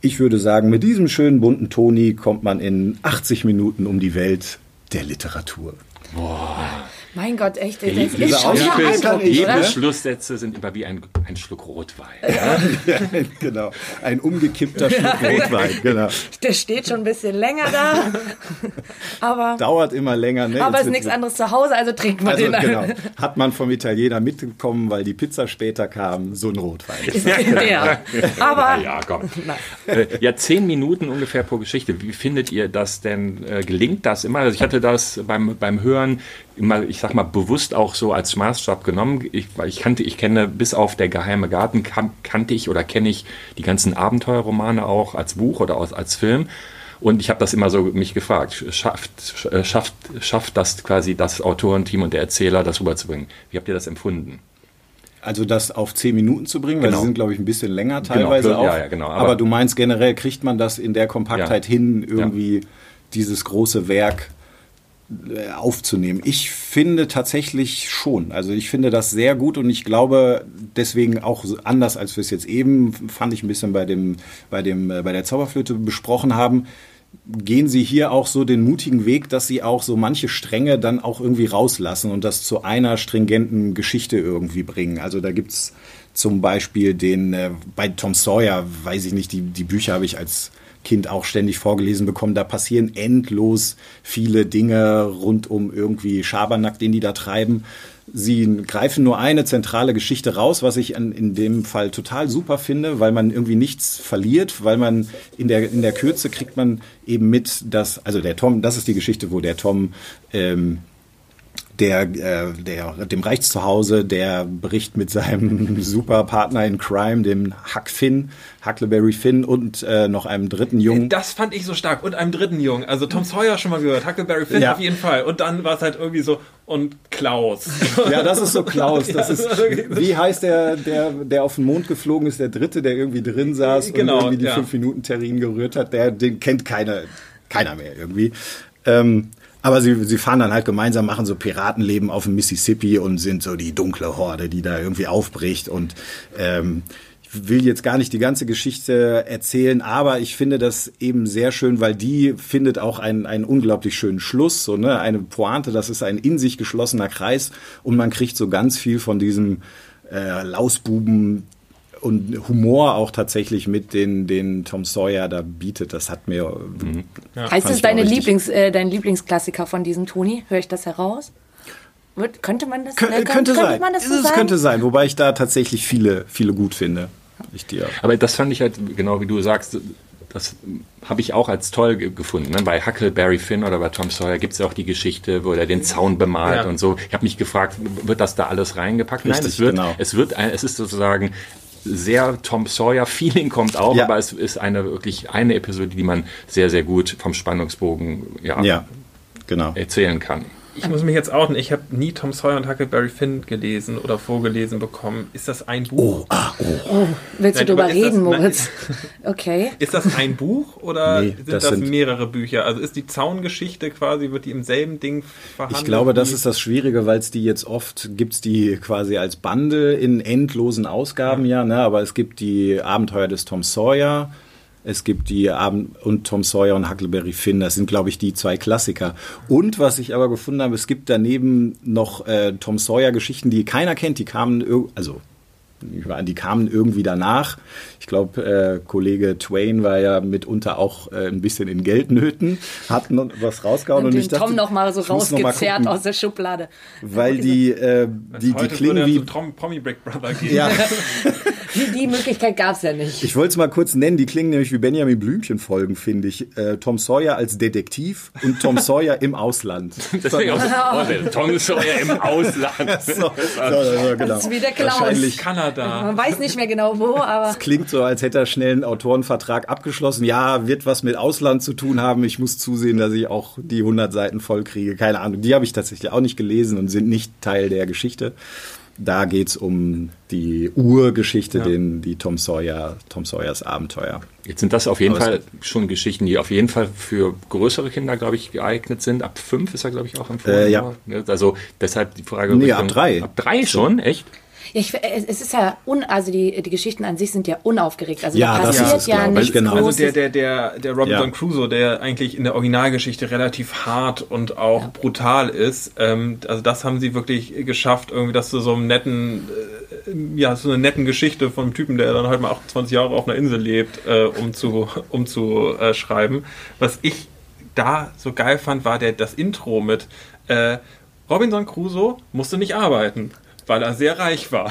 Ich würde sagen, mit diesem schönen bunten Toni kommt man in 80 Minuten um die Welt der Literatur. Boah. Mein Gott, echt, das ist Diese schon Jede Schlusssätze sind immer wie ein, ein Schluck Rotwein. Ja? ja, genau, ein umgekippter Schluck Rotwein, genau. Der steht schon ein bisschen länger da, aber... Dauert immer länger. Ne? Aber es ist nichts anderes zu Hause, also trinkt man also, den. Genau, hat man vom Italiener mitbekommen, weil die Pizza später kam, so ein Rotwein. ja, aber... Ja, komm. Äh, ja, zehn Minuten ungefähr pro Geschichte. Wie findet ihr das denn? Äh, gelingt das immer? Also ich hatte das beim, beim Hören immer, ich sag mal, bewusst auch so als Maßstab genommen. Ich, ich kannte, ich kenne bis auf der geheime Garten kan kannte ich oder kenne ich die ganzen Abenteuerromane auch als Buch oder als, als Film. Und ich habe das immer so mich gefragt, schafft, schafft, schafft das quasi das Autorenteam und der Erzähler, das rüberzubringen? Wie habt ihr das empfunden? Also das auf zehn Minuten zu bringen, weil genau. sie sind, glaube ich, ein bisschen länger genau. teilweise genau. auch. Ja, ja, genau. Aber, aber, du meinst generell, kriegt man das in der Kompaktheit ja. hin, irgendwie dieses große Werk äh, aufzunehmen. Ich finde tatsächlich schon. Also ich finde das sehr gut und ich glaube deswegen auch anders als wir es jetzt eben fand ich ein bisschen bei dem bei dem äh, bei der Zauberflöte besprochen haben. Gehen Sie hier auch so den mutigen Weg, dass Sie auch so manche Stränge dann auch irgendwie rauslassen und das zu einer stringenten Geschichte irgendwie bringen. Also da gibt's zum Beispiel den äh, bei Tom Sawyer, weiß ich nicht, die, die Bücher habe ich als Kind auch ständig vorgelesen bekommen. Da passieren endlos viele Dinge rund um irgendwie Schabernack, den die da treiben. Sie greifen nur eine zentrale Geschichte raus, was ich in, dem Fall total super finde, weil man irgendwie nichts verliert, weil man in der, in der Kürze kriegt man eben mit, dass, also der Tom, das ist die Geschichte, wo der Tom ähm, der, äh, der, dem Rechts zu Hause, der bricht mit seinem Superpartner in Crime, dem Huck Finn, Huckleberry Finn und äh, noch einem dritten Jungen. Das fand ich so stark. Und einem dritten Jungen. Also Tom Sawyer schon mal gehört, Huckleberry Finn ja. auf jeden Fall. Und dann war es halt irgendwie so, und Klaus. Ja, das ist so Klaus. Das ist, wie heißt der, der, der auf den Mond geflogen ist, der dritte, der irgendwie drin saß genau, und irgendwie die ja. fünf Minuten Terrin gerührt hat, der, den kennt keiner, keiner mehr irgendwie. Ähm, aber sie, sie fahren dann halt gemeinsam, machen so Piratenleben auf dem Mississippi und sind so die dunkle Horde, die da irgendwie aufbricht. Und ähm, ich will jetzt gar nicht die ganze Geschichte erzählen, aber ich finde das eben sehr schön, weil die findet auch einen, einen unglaublich schönen Schluss, so ne, eine Pointe. Das ist ein in sich geschlossener Kreis und man kriegt so ganz viel von diesem äh, Lausbuben und Humor auch tatsächlich mit den, den Tom Sawyer da bietet. Das hat mir. Mhm. Ja. Heißt es deine Lieblings, äh, dein Lieblingsklassiker von diesem Toni? Höre ich das heraus? Wird, könnte man das, Kön äh, könnte, könnte sein. Man das so es könnte sein, wobei ich da tatsächlich viele, viele gut finde. Ich dir. Aber das fand ich halt, genau wie du sagst, das habe ich auch als toll gefunden. Ne? Bei Huckleberry Finn oder bei Tom Sawyer gibt es ja auch die Geschichte, wo er den Zaun bemalt ja. und so. Ich habe mich gefragt, wird das da alles reingepackt? Richtig, Nein, es wird, genau. es wird, ein, es ist sozusagen sehr Tom Sawyer Feeling kommt auch, ja. aber es ist eine wirklich eine Episode, die man sehr sehr gut vom Spannungsbogen ja, ja genau. erzählen kann. Ich muss mich jetzt outen, ich habe nie Tom Sawyer und Huckleberry Finn gelesen oder vorgelesen bekommen. Ist das ein Buch? Oh, ah, oh. oh willst Nein, du darüber reden, das, Moritz? okay. Ist das ein Buch oder nee, sind das, das sind mehrere Bücher? Also ist die Zaungeschichte quasi, wird die im selben Ding verhandelt? Ich glaube, das ist das Schwierige, weil es die jetzt oft, gibt es die quasi als Bande in endlosen Ausgaben, ja, ja ne? aber es gibt die Abenteuer des Tom Sawyer, Es gibt die Abend und Tom Sawyer und Huckleberry Finn. Das sind, glaube ich, die zwei Klassiker. Und was ich aber gefunden habe, es gibt daneben noch äh, Tom Sawyer Geschichten, die keiner kennt. Die kamen, also die kamen irgendwie danach. Ich glaube, äh, Kollege Twain war ja mitunter auch äh, ein bisschen in Geldnöten, hat noch was rausgehauen und, und den ich dachte, Tom noch mal so ich mal rausgezerrt gucken, aus der Schublade. weil die äh, die, die klingen wie zu Tom, Promi Big Brother gehen. ja, Die, die Möglichkeit gab es ja nicht. ich wollte es mal kurz nennen, die klingen nämlich wie Benjamin Blümchen Folgen, finde ich. Äh, Tom Sawyer als Detektiv und Tom Sawyer im Ausland. Ja auch so, oh, Tom Sawyer im Ausland. so, so, so, genau. Das ist wie der Klaus. Wahrscheinlich Kanada. Man weiß nicht mehr genau wo, aber klingt so, als hätte er schnell einen Autorenvertrag abgeschlossen. Ja, wird was mit Ausland zu tun haben. Ich muss zusehen, dass ich auch die 100 Seiten voll kriege. Keine Ahnung. Die habe ich tatsächlich auch nicht gelesen und sind nicht Teil der Geschichte. Da geht's um die Urgeschichte, den, die Tom Sawyer, Tom Sawyers Abenteuer. Jetzt sind das auf jeden Aber es Fall schon Geschichten, die auf jeden Fall für größere Kinder, glaube ich, geeignet sind. Ab fünf ist er, glaube ich, auch empfohlen. Äh, ja. Also deshalb die Frage. Nee, Richtung- ab drei. Ab drei schon, echt? Ja, ich, es es ist ja, un, also die, die Geschichten an sich sind ja unaufgeregt. Also Ja, da das passiert ist es, ja ich, nichts genau. Also der, der, der, der Robinson Ja. Crusoe, der eigentlich in der Originalgeschichte relativ hart und auch brutal ist, ähm, also das haben sie wirklich geschafft, irgendwie das zu so einem netten, äh, ja, so einer netten Geschichte von einem Typen, der dann halt mal 28 Jahre auf einer Insel lebt, äh, um zu, um zu äh, schreiben. Was ich da so geil fand, war der, das Intro mit äh, Robinson Crusoe musste nicht arbeiten. Weil er sehr reich war.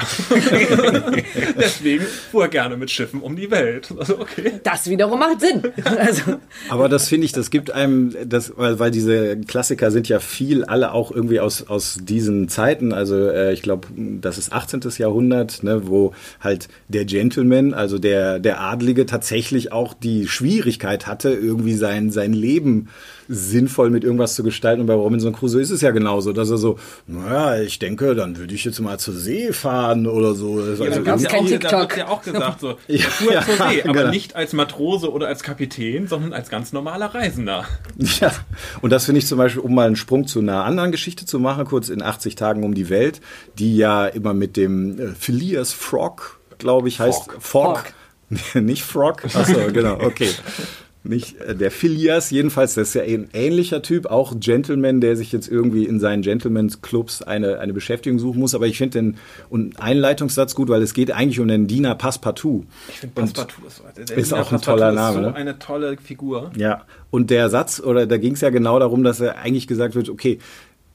Deswegen fuhr er gerne mit Schiffen um die Welt. Also, okay. das wiederum macht Sinn. Also, Aber das finde ich, das gibt einem, das, weil, weil diese Klassiker sind ja viel, alle auch irgendwie aus, aus diesen Zeiten. Also äh, ich glaube, das ist 18. Jahrhundert, ne, wo halt der Gentleman, also der, der Adlige tatsächlich auch die Schwierigkeit hatte, irgendwie sein, sein Leben sinnvoll mit irgendwas zu gestalten. Und bei Robinson Crusoe ist es ja genauso, dass er so, naja, ich denke, dann würde ich jetzt mal zur See fahren oder so. Das Ja, also da, gab's ja auch, da TikTok. wird ja auch gesagt, so, Ja, fuhr ja, zur See, aber genau. nicht als Matrose oder als Kapitän, sondern als ganz normaler Reisender. Ja, und das finde ich zum Beispiel, um mal einen Sprung zu einer anderen Geschichte zu machen, kurz in 80 Tagen um die Welt, die ja immer mit dem äh, Phileas Frog, glaube ich, heißt Fogg. Nicht Frog. Achso, genau, okay. Nicht äh, der Phileas, jedenfalls, das ist ja ein ähnlicher Typ, auch Gentleman, der sich jetzt irgendwie in seinen Gentleman's Clubs eine, eine Beschäftigung suchen muss. Aber ich finde den und Einleitungssatz gut, weil es geht eigentlich um den Diener Passepartout. Ich finde Passepartout ist, der ist Diener auch ein toller ist Name, So ne? eine tolle Figur. Ja, und der Satz, oder da ging es ja genau darum, dass er eigentlich gesagt wird, okay,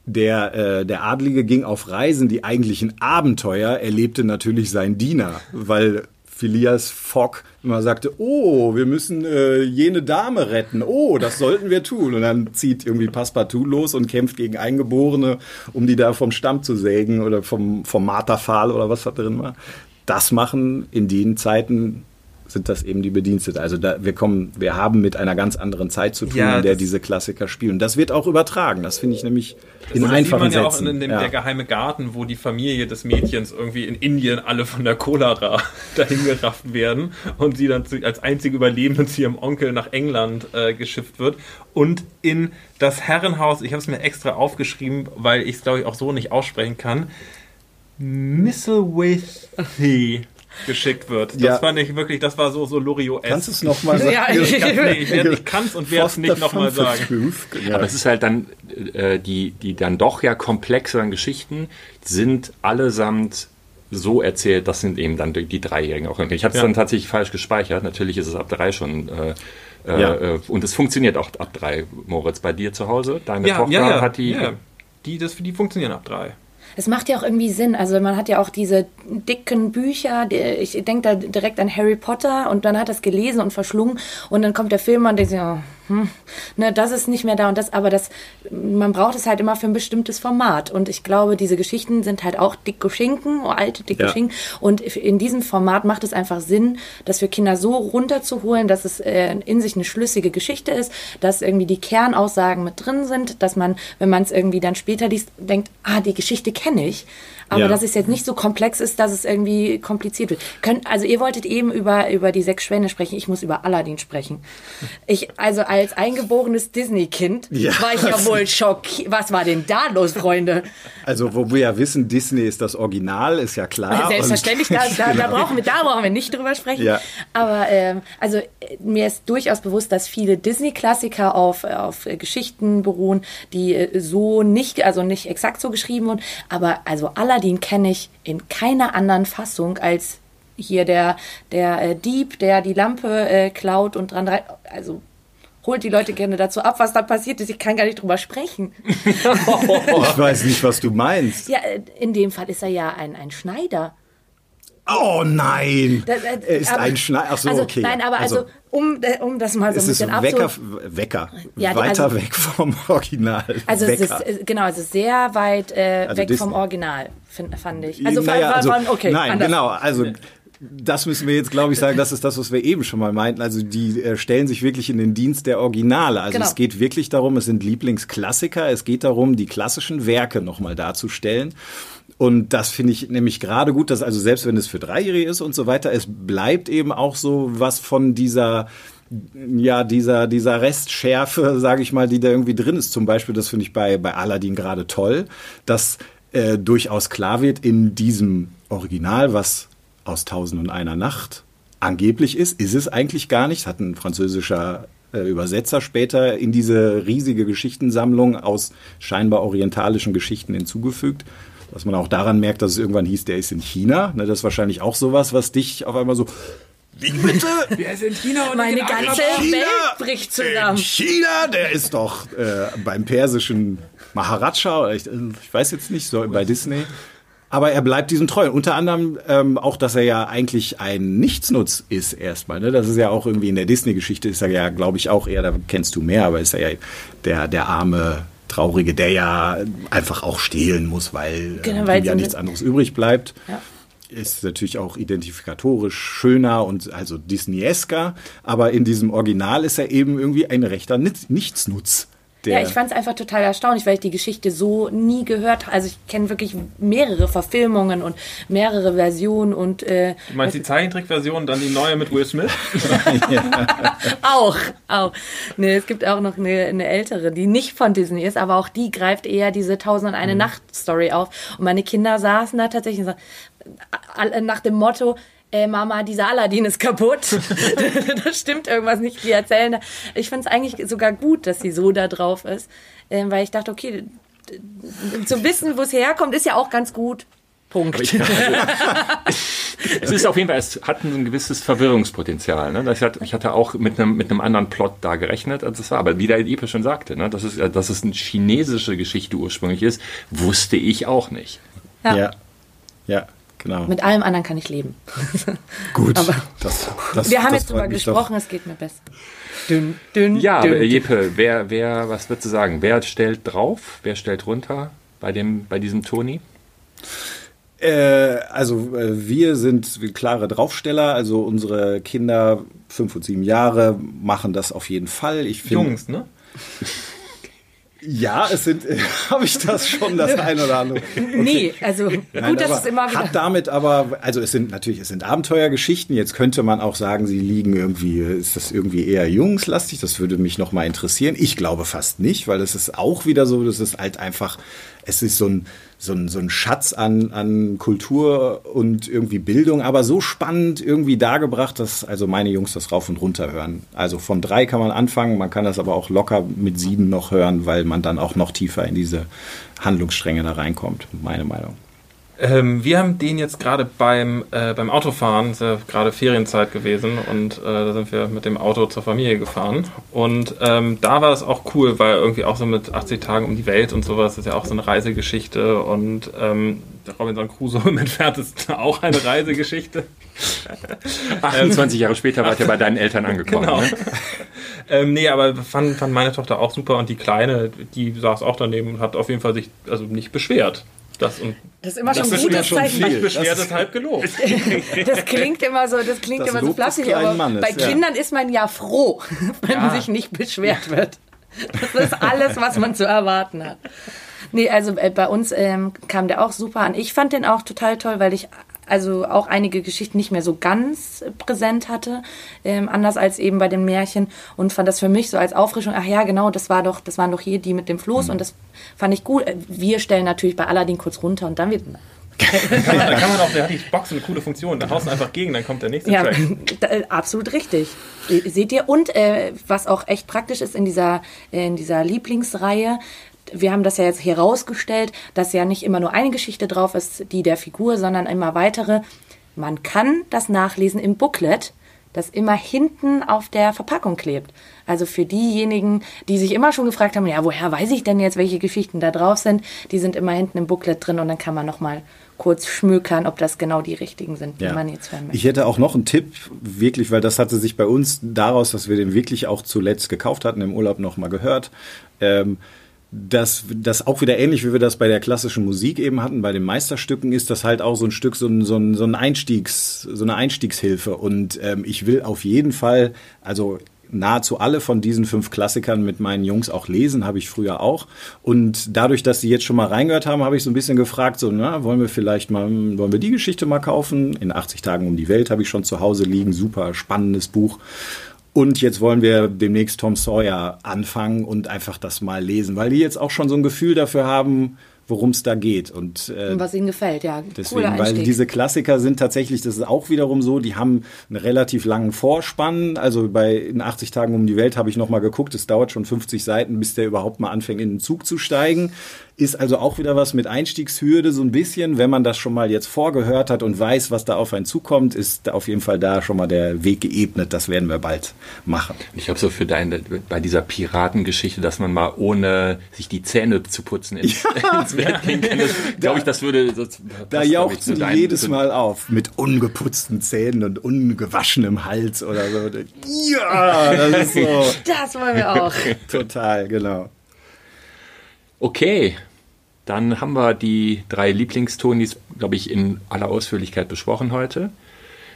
der, äh, der Adlige ging auf Reisen, die eigentlichen Abenteuer erlebte natürlich sein Diener, weil Phileas Fogg immer sagte, oh, wir müssen äh, jene Dame retten, oh, das sollten wir tun. Und dann zieht irgendwie Passepartout los und kämpft gegen Eingeborene, um die da vom Stamm zu sägen oder vom, vom Marterpfahl oder was da drin war. Das machen in den Zeiten sind das eben die Bediensteten. Also da, wir kommen, wir haben mit einer ganz anderen Zeit zu tun, Ja, in der diese Klassiker spielen. Das wird auch übertragen. Das finde ich nämlich in Und das sieht einfachen man ja auch Sätzen. in dem Ja. der geheime Garten, wo die Familie des Mädchens irgendwie in Indien alle von der Cholera dahin gerafft werden und sie dann als einzige Überlebende zu ihrem Onkel nach England äh, geschifft wird. Und in das Herrenhaus, ich habe es mir extra aufgeschrieben, weil ich es glaube ich auch so nicht aussprechen kann, Misselwithy geschickt wird. Das Ja. fand ich wirklich, das war so, so Lorio Kannst du es nochmal sagen? Ja, Ich, ich, werd- ich kann es und werde es nicht nochmal sagen. Ja. Aber es ist halt dann, äh, die, die dann doch ja komplexeren Geschichten sind allesamt so erzählt, das sind eben dann die, Dreijährigen auch. Ich habe es Ja. dann tatsächlich falsch gespeichert. Natürlich ist es ab drei schon. Äh, äh, Ja. äh, und es funktioniert auch ab drei, Moritz, bei dir zu Hause. Deine Ja, Tochter ja, ja. hat die. ja. Die, das, die funktionieren ab drei. Es macht ja auch irgendwie Sinn. Also man hat ja auch diese dicken Bücher. Die, ich denke da direkt an Harry Potter und dann hat das gelesen und verschlungen und dann kommt der Film und denkt sich, oh, hm, ne, das ist nicht mehr da und das. Aber das, man braucht es halt immer für ein bestimmtes Format. Und ich glaube, diese Geschichten sind halt auch dicke Schinken, oh, alte dicke Ja. Schinken. Und in diesem Format macht es einfach Sinn, das für Kinder so runterzuholen, dass es äh, in sich eine schlüssige Geschichte ist, dass irgendwie die Kernaussagen mit drin sind, dass man, wenn man es irgendwie dann später liest, denkt, ah, die Geschichte kenne ich. Aber Ja. dass es jetzt nicht so komplex ist, dass es irgendwie kompliziert wird. Könnt, also ihr wolltet eben über, über die sechs Schwäne sprechen, ich muss über Aladdin sprechen. Ich, also als eingeborenes Disney-Kind Ja. war ich ja wohl schockiert. Was war denn da los, Freunde? Also, wo wir ja wissen, Disney ist das Original, ist ja klar. Selbstverständlich, da, da, da, Genau. brauchen wir, da brauchen wir nicht drüber sprechen. Ja. Aber ähm, also äh, mir ist durchaus bewusst, dass viele Disney-Klassiker auf, auf Geschichten beruhen, die äh, so nicht, also nicht exakt so geschrieben wurden. Aber also Aladdin kenne ich in keiner anderen Fassung als hier der, der äh, Dieb, der die Lampe äh, klaut und dran rei- Also holt die Leute gerne dazu ab, was da passiert ist. Ich kann gar nicht drüber sprechen. Ich weiß nicht, was du meinst. Ja, äh, in dem Fall ist er ja ein, ein Schneider. Oh nein! Da- da- er ist aber- ein Schneider. Ach so, also, okay. Nein, aber also, um, äh, um das mal so ein bisschen Wecker, abzuholen. Wecker. Ja, die- weiter also- weg vom Original. Also es ist, Wecker. äh, genau, es ist sehr weit äh, Also weg Disney. vom Original, find, fand ich. Also, naja, also, okay, nein, anders. genau. Also das müssen wir jetzt, glaube ich, sagen. Das ist das, was wir eben schon mal meinten. Also die äh, stellen sich wirklich in den Dienst der Originale. Also Genau. es geht wirklich darum, es sind Lieblingsklassiker. Es geht darum, die klassischen Werke nochmal darzustellen. Und das finde ich nämlich gerade gut, dass also selbst wenn es für Dreijährige ist und so weiter, es bleibt eben auch so was von dieser ja, dieser, dieser Restschärfe, sage ich mal, die da irgendwie drin ist. Zum Beispiel, das finde ich bei, bei Aladdin gerade toll, dass äh, durchaus klar wird in diesem Original, was aus Tausend und einer Nacht angeblich ist, ist es eigentlich gar nicht. Hat ein französischer äh, Übersetzer später in diese riesige Geschichtensammlung aus scheinbar orientalischen Geschichten hinzugefügt. Dass man auch daran merkt, dass es irgendwann hieß, der ist in China. Ne, das ist wahrscheinlich auch sowas, was dich auf einmal so, wie bitte? Wer ist in China und Meine in ganze China? Welt bricht In zusammen. China, der ist doch äh, beim persischen Maharaja, oder ich, ich weiß jetzt nicht, so bei Disney. Aber er bleibt diesem treu. Unter anderem ähm, auch, dass er ja eigentlich ein Nichtsnutz ist erstmal. Ne? Das ist ja auch irgendwie in der Disney-Geschichte ist er ja, glaube ich, auch eher, da kennst du mehr, aber ist er ja der, der arme Traurige, der ja einfach auch stehlen muss, weil, Genau, äh, weil ihm ja nichts anderes übrig bleibt Ja. ist natürlich auch identifikatorisch schöner und also Disneyesker, aber in diesem Original ist er eben irgendwie ein rechter Nichtsnutz. Der, Ja, ich fand es einfach total erstaunlich, weil ich die Geschichte so nie gehört habe. Also ich kenne wirklich mehrere Verfilmungen und mehrere Versionen und äh, Du meinst die Zeichentrickversion, dann die neue mit Will Smith? auch, auch. Nee, es gibt auch noch eine, eine ältere, die nicht von Disney ist, aber auch die greift eher diese Tausend und eine Nacht Story auf. Und meine Kinder saßen da tatsächlich und sagten, nach dem Motto, äh, Mama, dieser Aladdin ist kaputt. da stimmt irgendwas nicht, die erzählen. da. Ich finde es eigentlich sogar gut, dass sie so da drauf ist, äh, weil ich dachte, okay, zu wissen, wo es herkommt, ist ja auch ganz gut. Punkt. Es ist auf jeden Fall, es hat ein gewisses Verwirrungspotenzial. Ne? Ich, hatte, ich hatte auch mit einem, mit einem anderen Plot da gerechnet, als es war. Aber wie der Epe schon sagte, ne? dass, es, dass es eine chinesische Geschichte ursprünglich ist, wusste ich auch nicht. Ja. ja, ja, genau. Mit allem anderen kann ich leben. Gut, aber- das, das, Wir haben das jetzt drüber mich doch. gesprochen, es geht mir besser. Dünn, dünn, Ja, dünn, aber. Jeppe, wer, wer, was würdest du sagen? Wer stellt drauf? Wer stellt runter bei, dem, bei diesem Toni? Äh, also äh, wir sind klare Draufsteller, also unsere Kinder fünf und sieben Jahre machen das auf jeden Fall. Ich finde, Jungs, ne? Ja, es sind, habe ich das schon das ein oder andere. Nee, also gut, Nein, dass es immer wieder. Hat damit aber, also es sind natürlich, es sind Abenteuergeschichten. Jetzt könnte man auch sagen, sie liegen irgendwie, ist das irgendwie eher jungslastig? Das würde mich noch mal interessieren. Ich glaube fast nicht, weil es ist auch wieder so, das ist halt einfach, es ist so ein, so ein, so ein Schatz an, an Kultur und irgendwie Bildung, aber so spannend irgendwie dargebracht, dass also meine Jungs das rauf und runter hören. Also von drei kann man anfangen, man kann das aber auch locker mit sieben noch hören, weil man dann auch noch tiefer in diese Handlungsstränge da reinkommt, meine Meinung. Ähm, wir haben den jetzt gerade beim, äh, beim Autofahren, ist ja gerade Ferienzeit gewesen und äh, da sind wir mit dem Auto zur Familie gefahren. Und ähm, da war es auch cool, weil irgendwie auch so mit 80 Tagen um die Welt und sowas ist ja auch so eine Reisegeschichte und ähm, der Robinson Crusoe im Entferntesten auch eine Reisegeschichte. 28 Jahre später wart ihr bei deinen Eltern angekommen. Genau. Ne? ähm, nee, aber fand, fand meine Tochter auch super und die Kleine, die saß auch daneben und hat auf jeden Fall sich also nicht beschwert. Das, und Das ist immer schon das ein ist gutes schon Zeichen. nicht beschwert, Das ist halb gelobt. Das klingt immer so, das klingt Das immer so flapsig, aber Mannes, bei ja. Kindern ist man ja froh, wenn Ja. sich nicht beschwert wird. Das ist alles, was man zu erwarten hat. Nee, also äh, bei uns ähm, kam der auch super an. Ich fand den auch total toll, weil ich also auch einige Geschichten nicht mehr so ganz präsent hatte, ähm, anders als eben bei den Märchen und fand das für mich so als Auffrischung, ach ja, genau, das war doch, das waren doch hier die mit dem Floß mhm. und das fand ich gut. Wir stellen natürlich bei Aladdin kurz runter und dann wird da kann, man, da kann man auch, der hat die Box eine coole Funktion, da haust du einfach gegen, dann kommt der nächste ja, Track. Da, äh, absolut richtig. Seht ihr? Und äh, was auch echt praktisch ist in dieser, in dieser Lieblingsreihe, wir haben das ja jetzt hier rausgestellt, dass ja nicht immer nur eine Geschichte drauf ist, die der Figur, sondern immer weitere. Man kann das nachlesen im Booklet, das immer hinten auf der Verpackung klebt. Also für diejenigen, die sich immer schon gefragt haben, ja, woher weiß ich denn jetzt, welche Geschichten da drauf sind, die sind immer hinten im Booklet drin und dann kann man nochmal kurz schmökern, ob das genau die richtigen sind, die ja. man jetzt hören möchte. Ich hätte auch noch einen Tipp, wirklich, weil das hatte sich bei uns daraus, dass wir den wirklich auch zuletzt gekauft hatten, im Urlaub nochmal gehört. Ähm, dass das auch wieder ähnlich, wie wir das bei der klassischen Musik eben hatten, bei den Meisterstücken ist das halt auch so ein Stück, so ein, so ein, so ein Einstiegs, so eine Einstiegshilfe. Und ähm, ich will auf jeden Fall, also nahezu alle von diesen fünf Klassikern mit meinen Jungs auch lesen, habe ich früher auch. Und dadurch, dass sie jetzt schon mal reingehört haben, habe ich so ein bisschen gefragt, so, na, wollen wir vielleicht mal, wollen wir die Geschichte mal kaufen? In 80 Tagen um die Welt habe ich schon zu Hause liegen, super spannendes Buch. Und jetzt wollen wir demnächst Tom Sawyer anfangen und einfach das mal lesen, weil die jetzt auch schon so ein Gefühl dafür haben, worum es da geht. Und, äh, was ihnen gefällt, ja. Deswegen, weil diese Klassiker sind tatsächlich, das ist auch wiederum so, die haben einen relativ langen Vorspann. Also bei in 80 Tagen um die Welt habe ich nochmal geguckt, es dauert schon 50 Seiten, bis der überhaupt mal anfängt, in den Zug zu steigen. Ist also auch wieder was mit Einstiegshürde so ein bisschen. Wenn man das schon mal jetzt vorgehört hat und weiß, was da auf einen zukommt, ist auf jeden Fall da schon mal der Weg geebnet. Das werden wir bald machen. Ich glaube so für deine, bei dieser Piratengeschichte, dass man mal ohne sich die Zähne zu putzen ins, ja. ins Bett gehen kann, glaube ich, das würde... Das da jauchzen die jedes Mal auf mit ungeputzten Zähnen und ungewaschenem Hals oder so. Ja, das ist so. Das wollen wir auch. Total, genau. Okay, dann haben wir die drei Lieblingstonis, glaube ich, in aller Ausführlichkeit besprochen heute.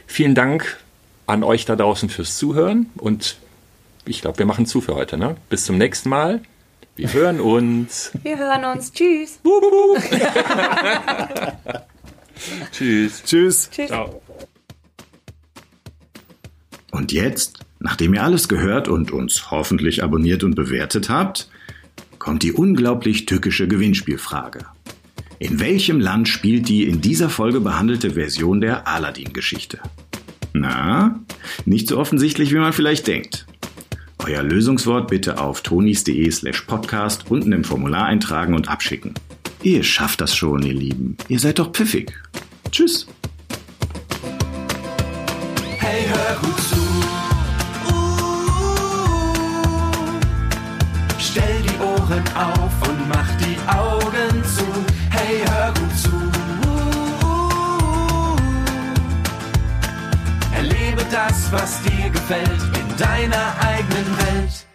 Vielen Dank an euch da draußen fürs Zuhören und ich glaube, wir machen zu für heute. Ne? Bis zum nächsten Mal. Wir hören uns. Wir hören uns. Tschüss. Tschüss. Tschüss. Tschüss. Ciao. Und jetzt, nachdem ihr alles gehört und uns hoffentlich abonniert und bewertet habt, kommt die unglaublich tückische Gewinnspielfrage. In welchem Land spielt die in dieser Folge behandelte Version der Aladdin-Geschichte? Na, nicht so offensichtlich, wie man vielleicht denkt. Euer Lösungswort bitte auf tonis.de slash podcast unten im Formular eintragen und abschicken. Ihr schafft das schon, ihr Lieben. Ihr seid doch pfiffig. Tschüss. Hey, Ohren auf und mach die Augen zu. Hey, hör gut zu. Erlebe das, was dir gefällt, in deiner eigenen Welt.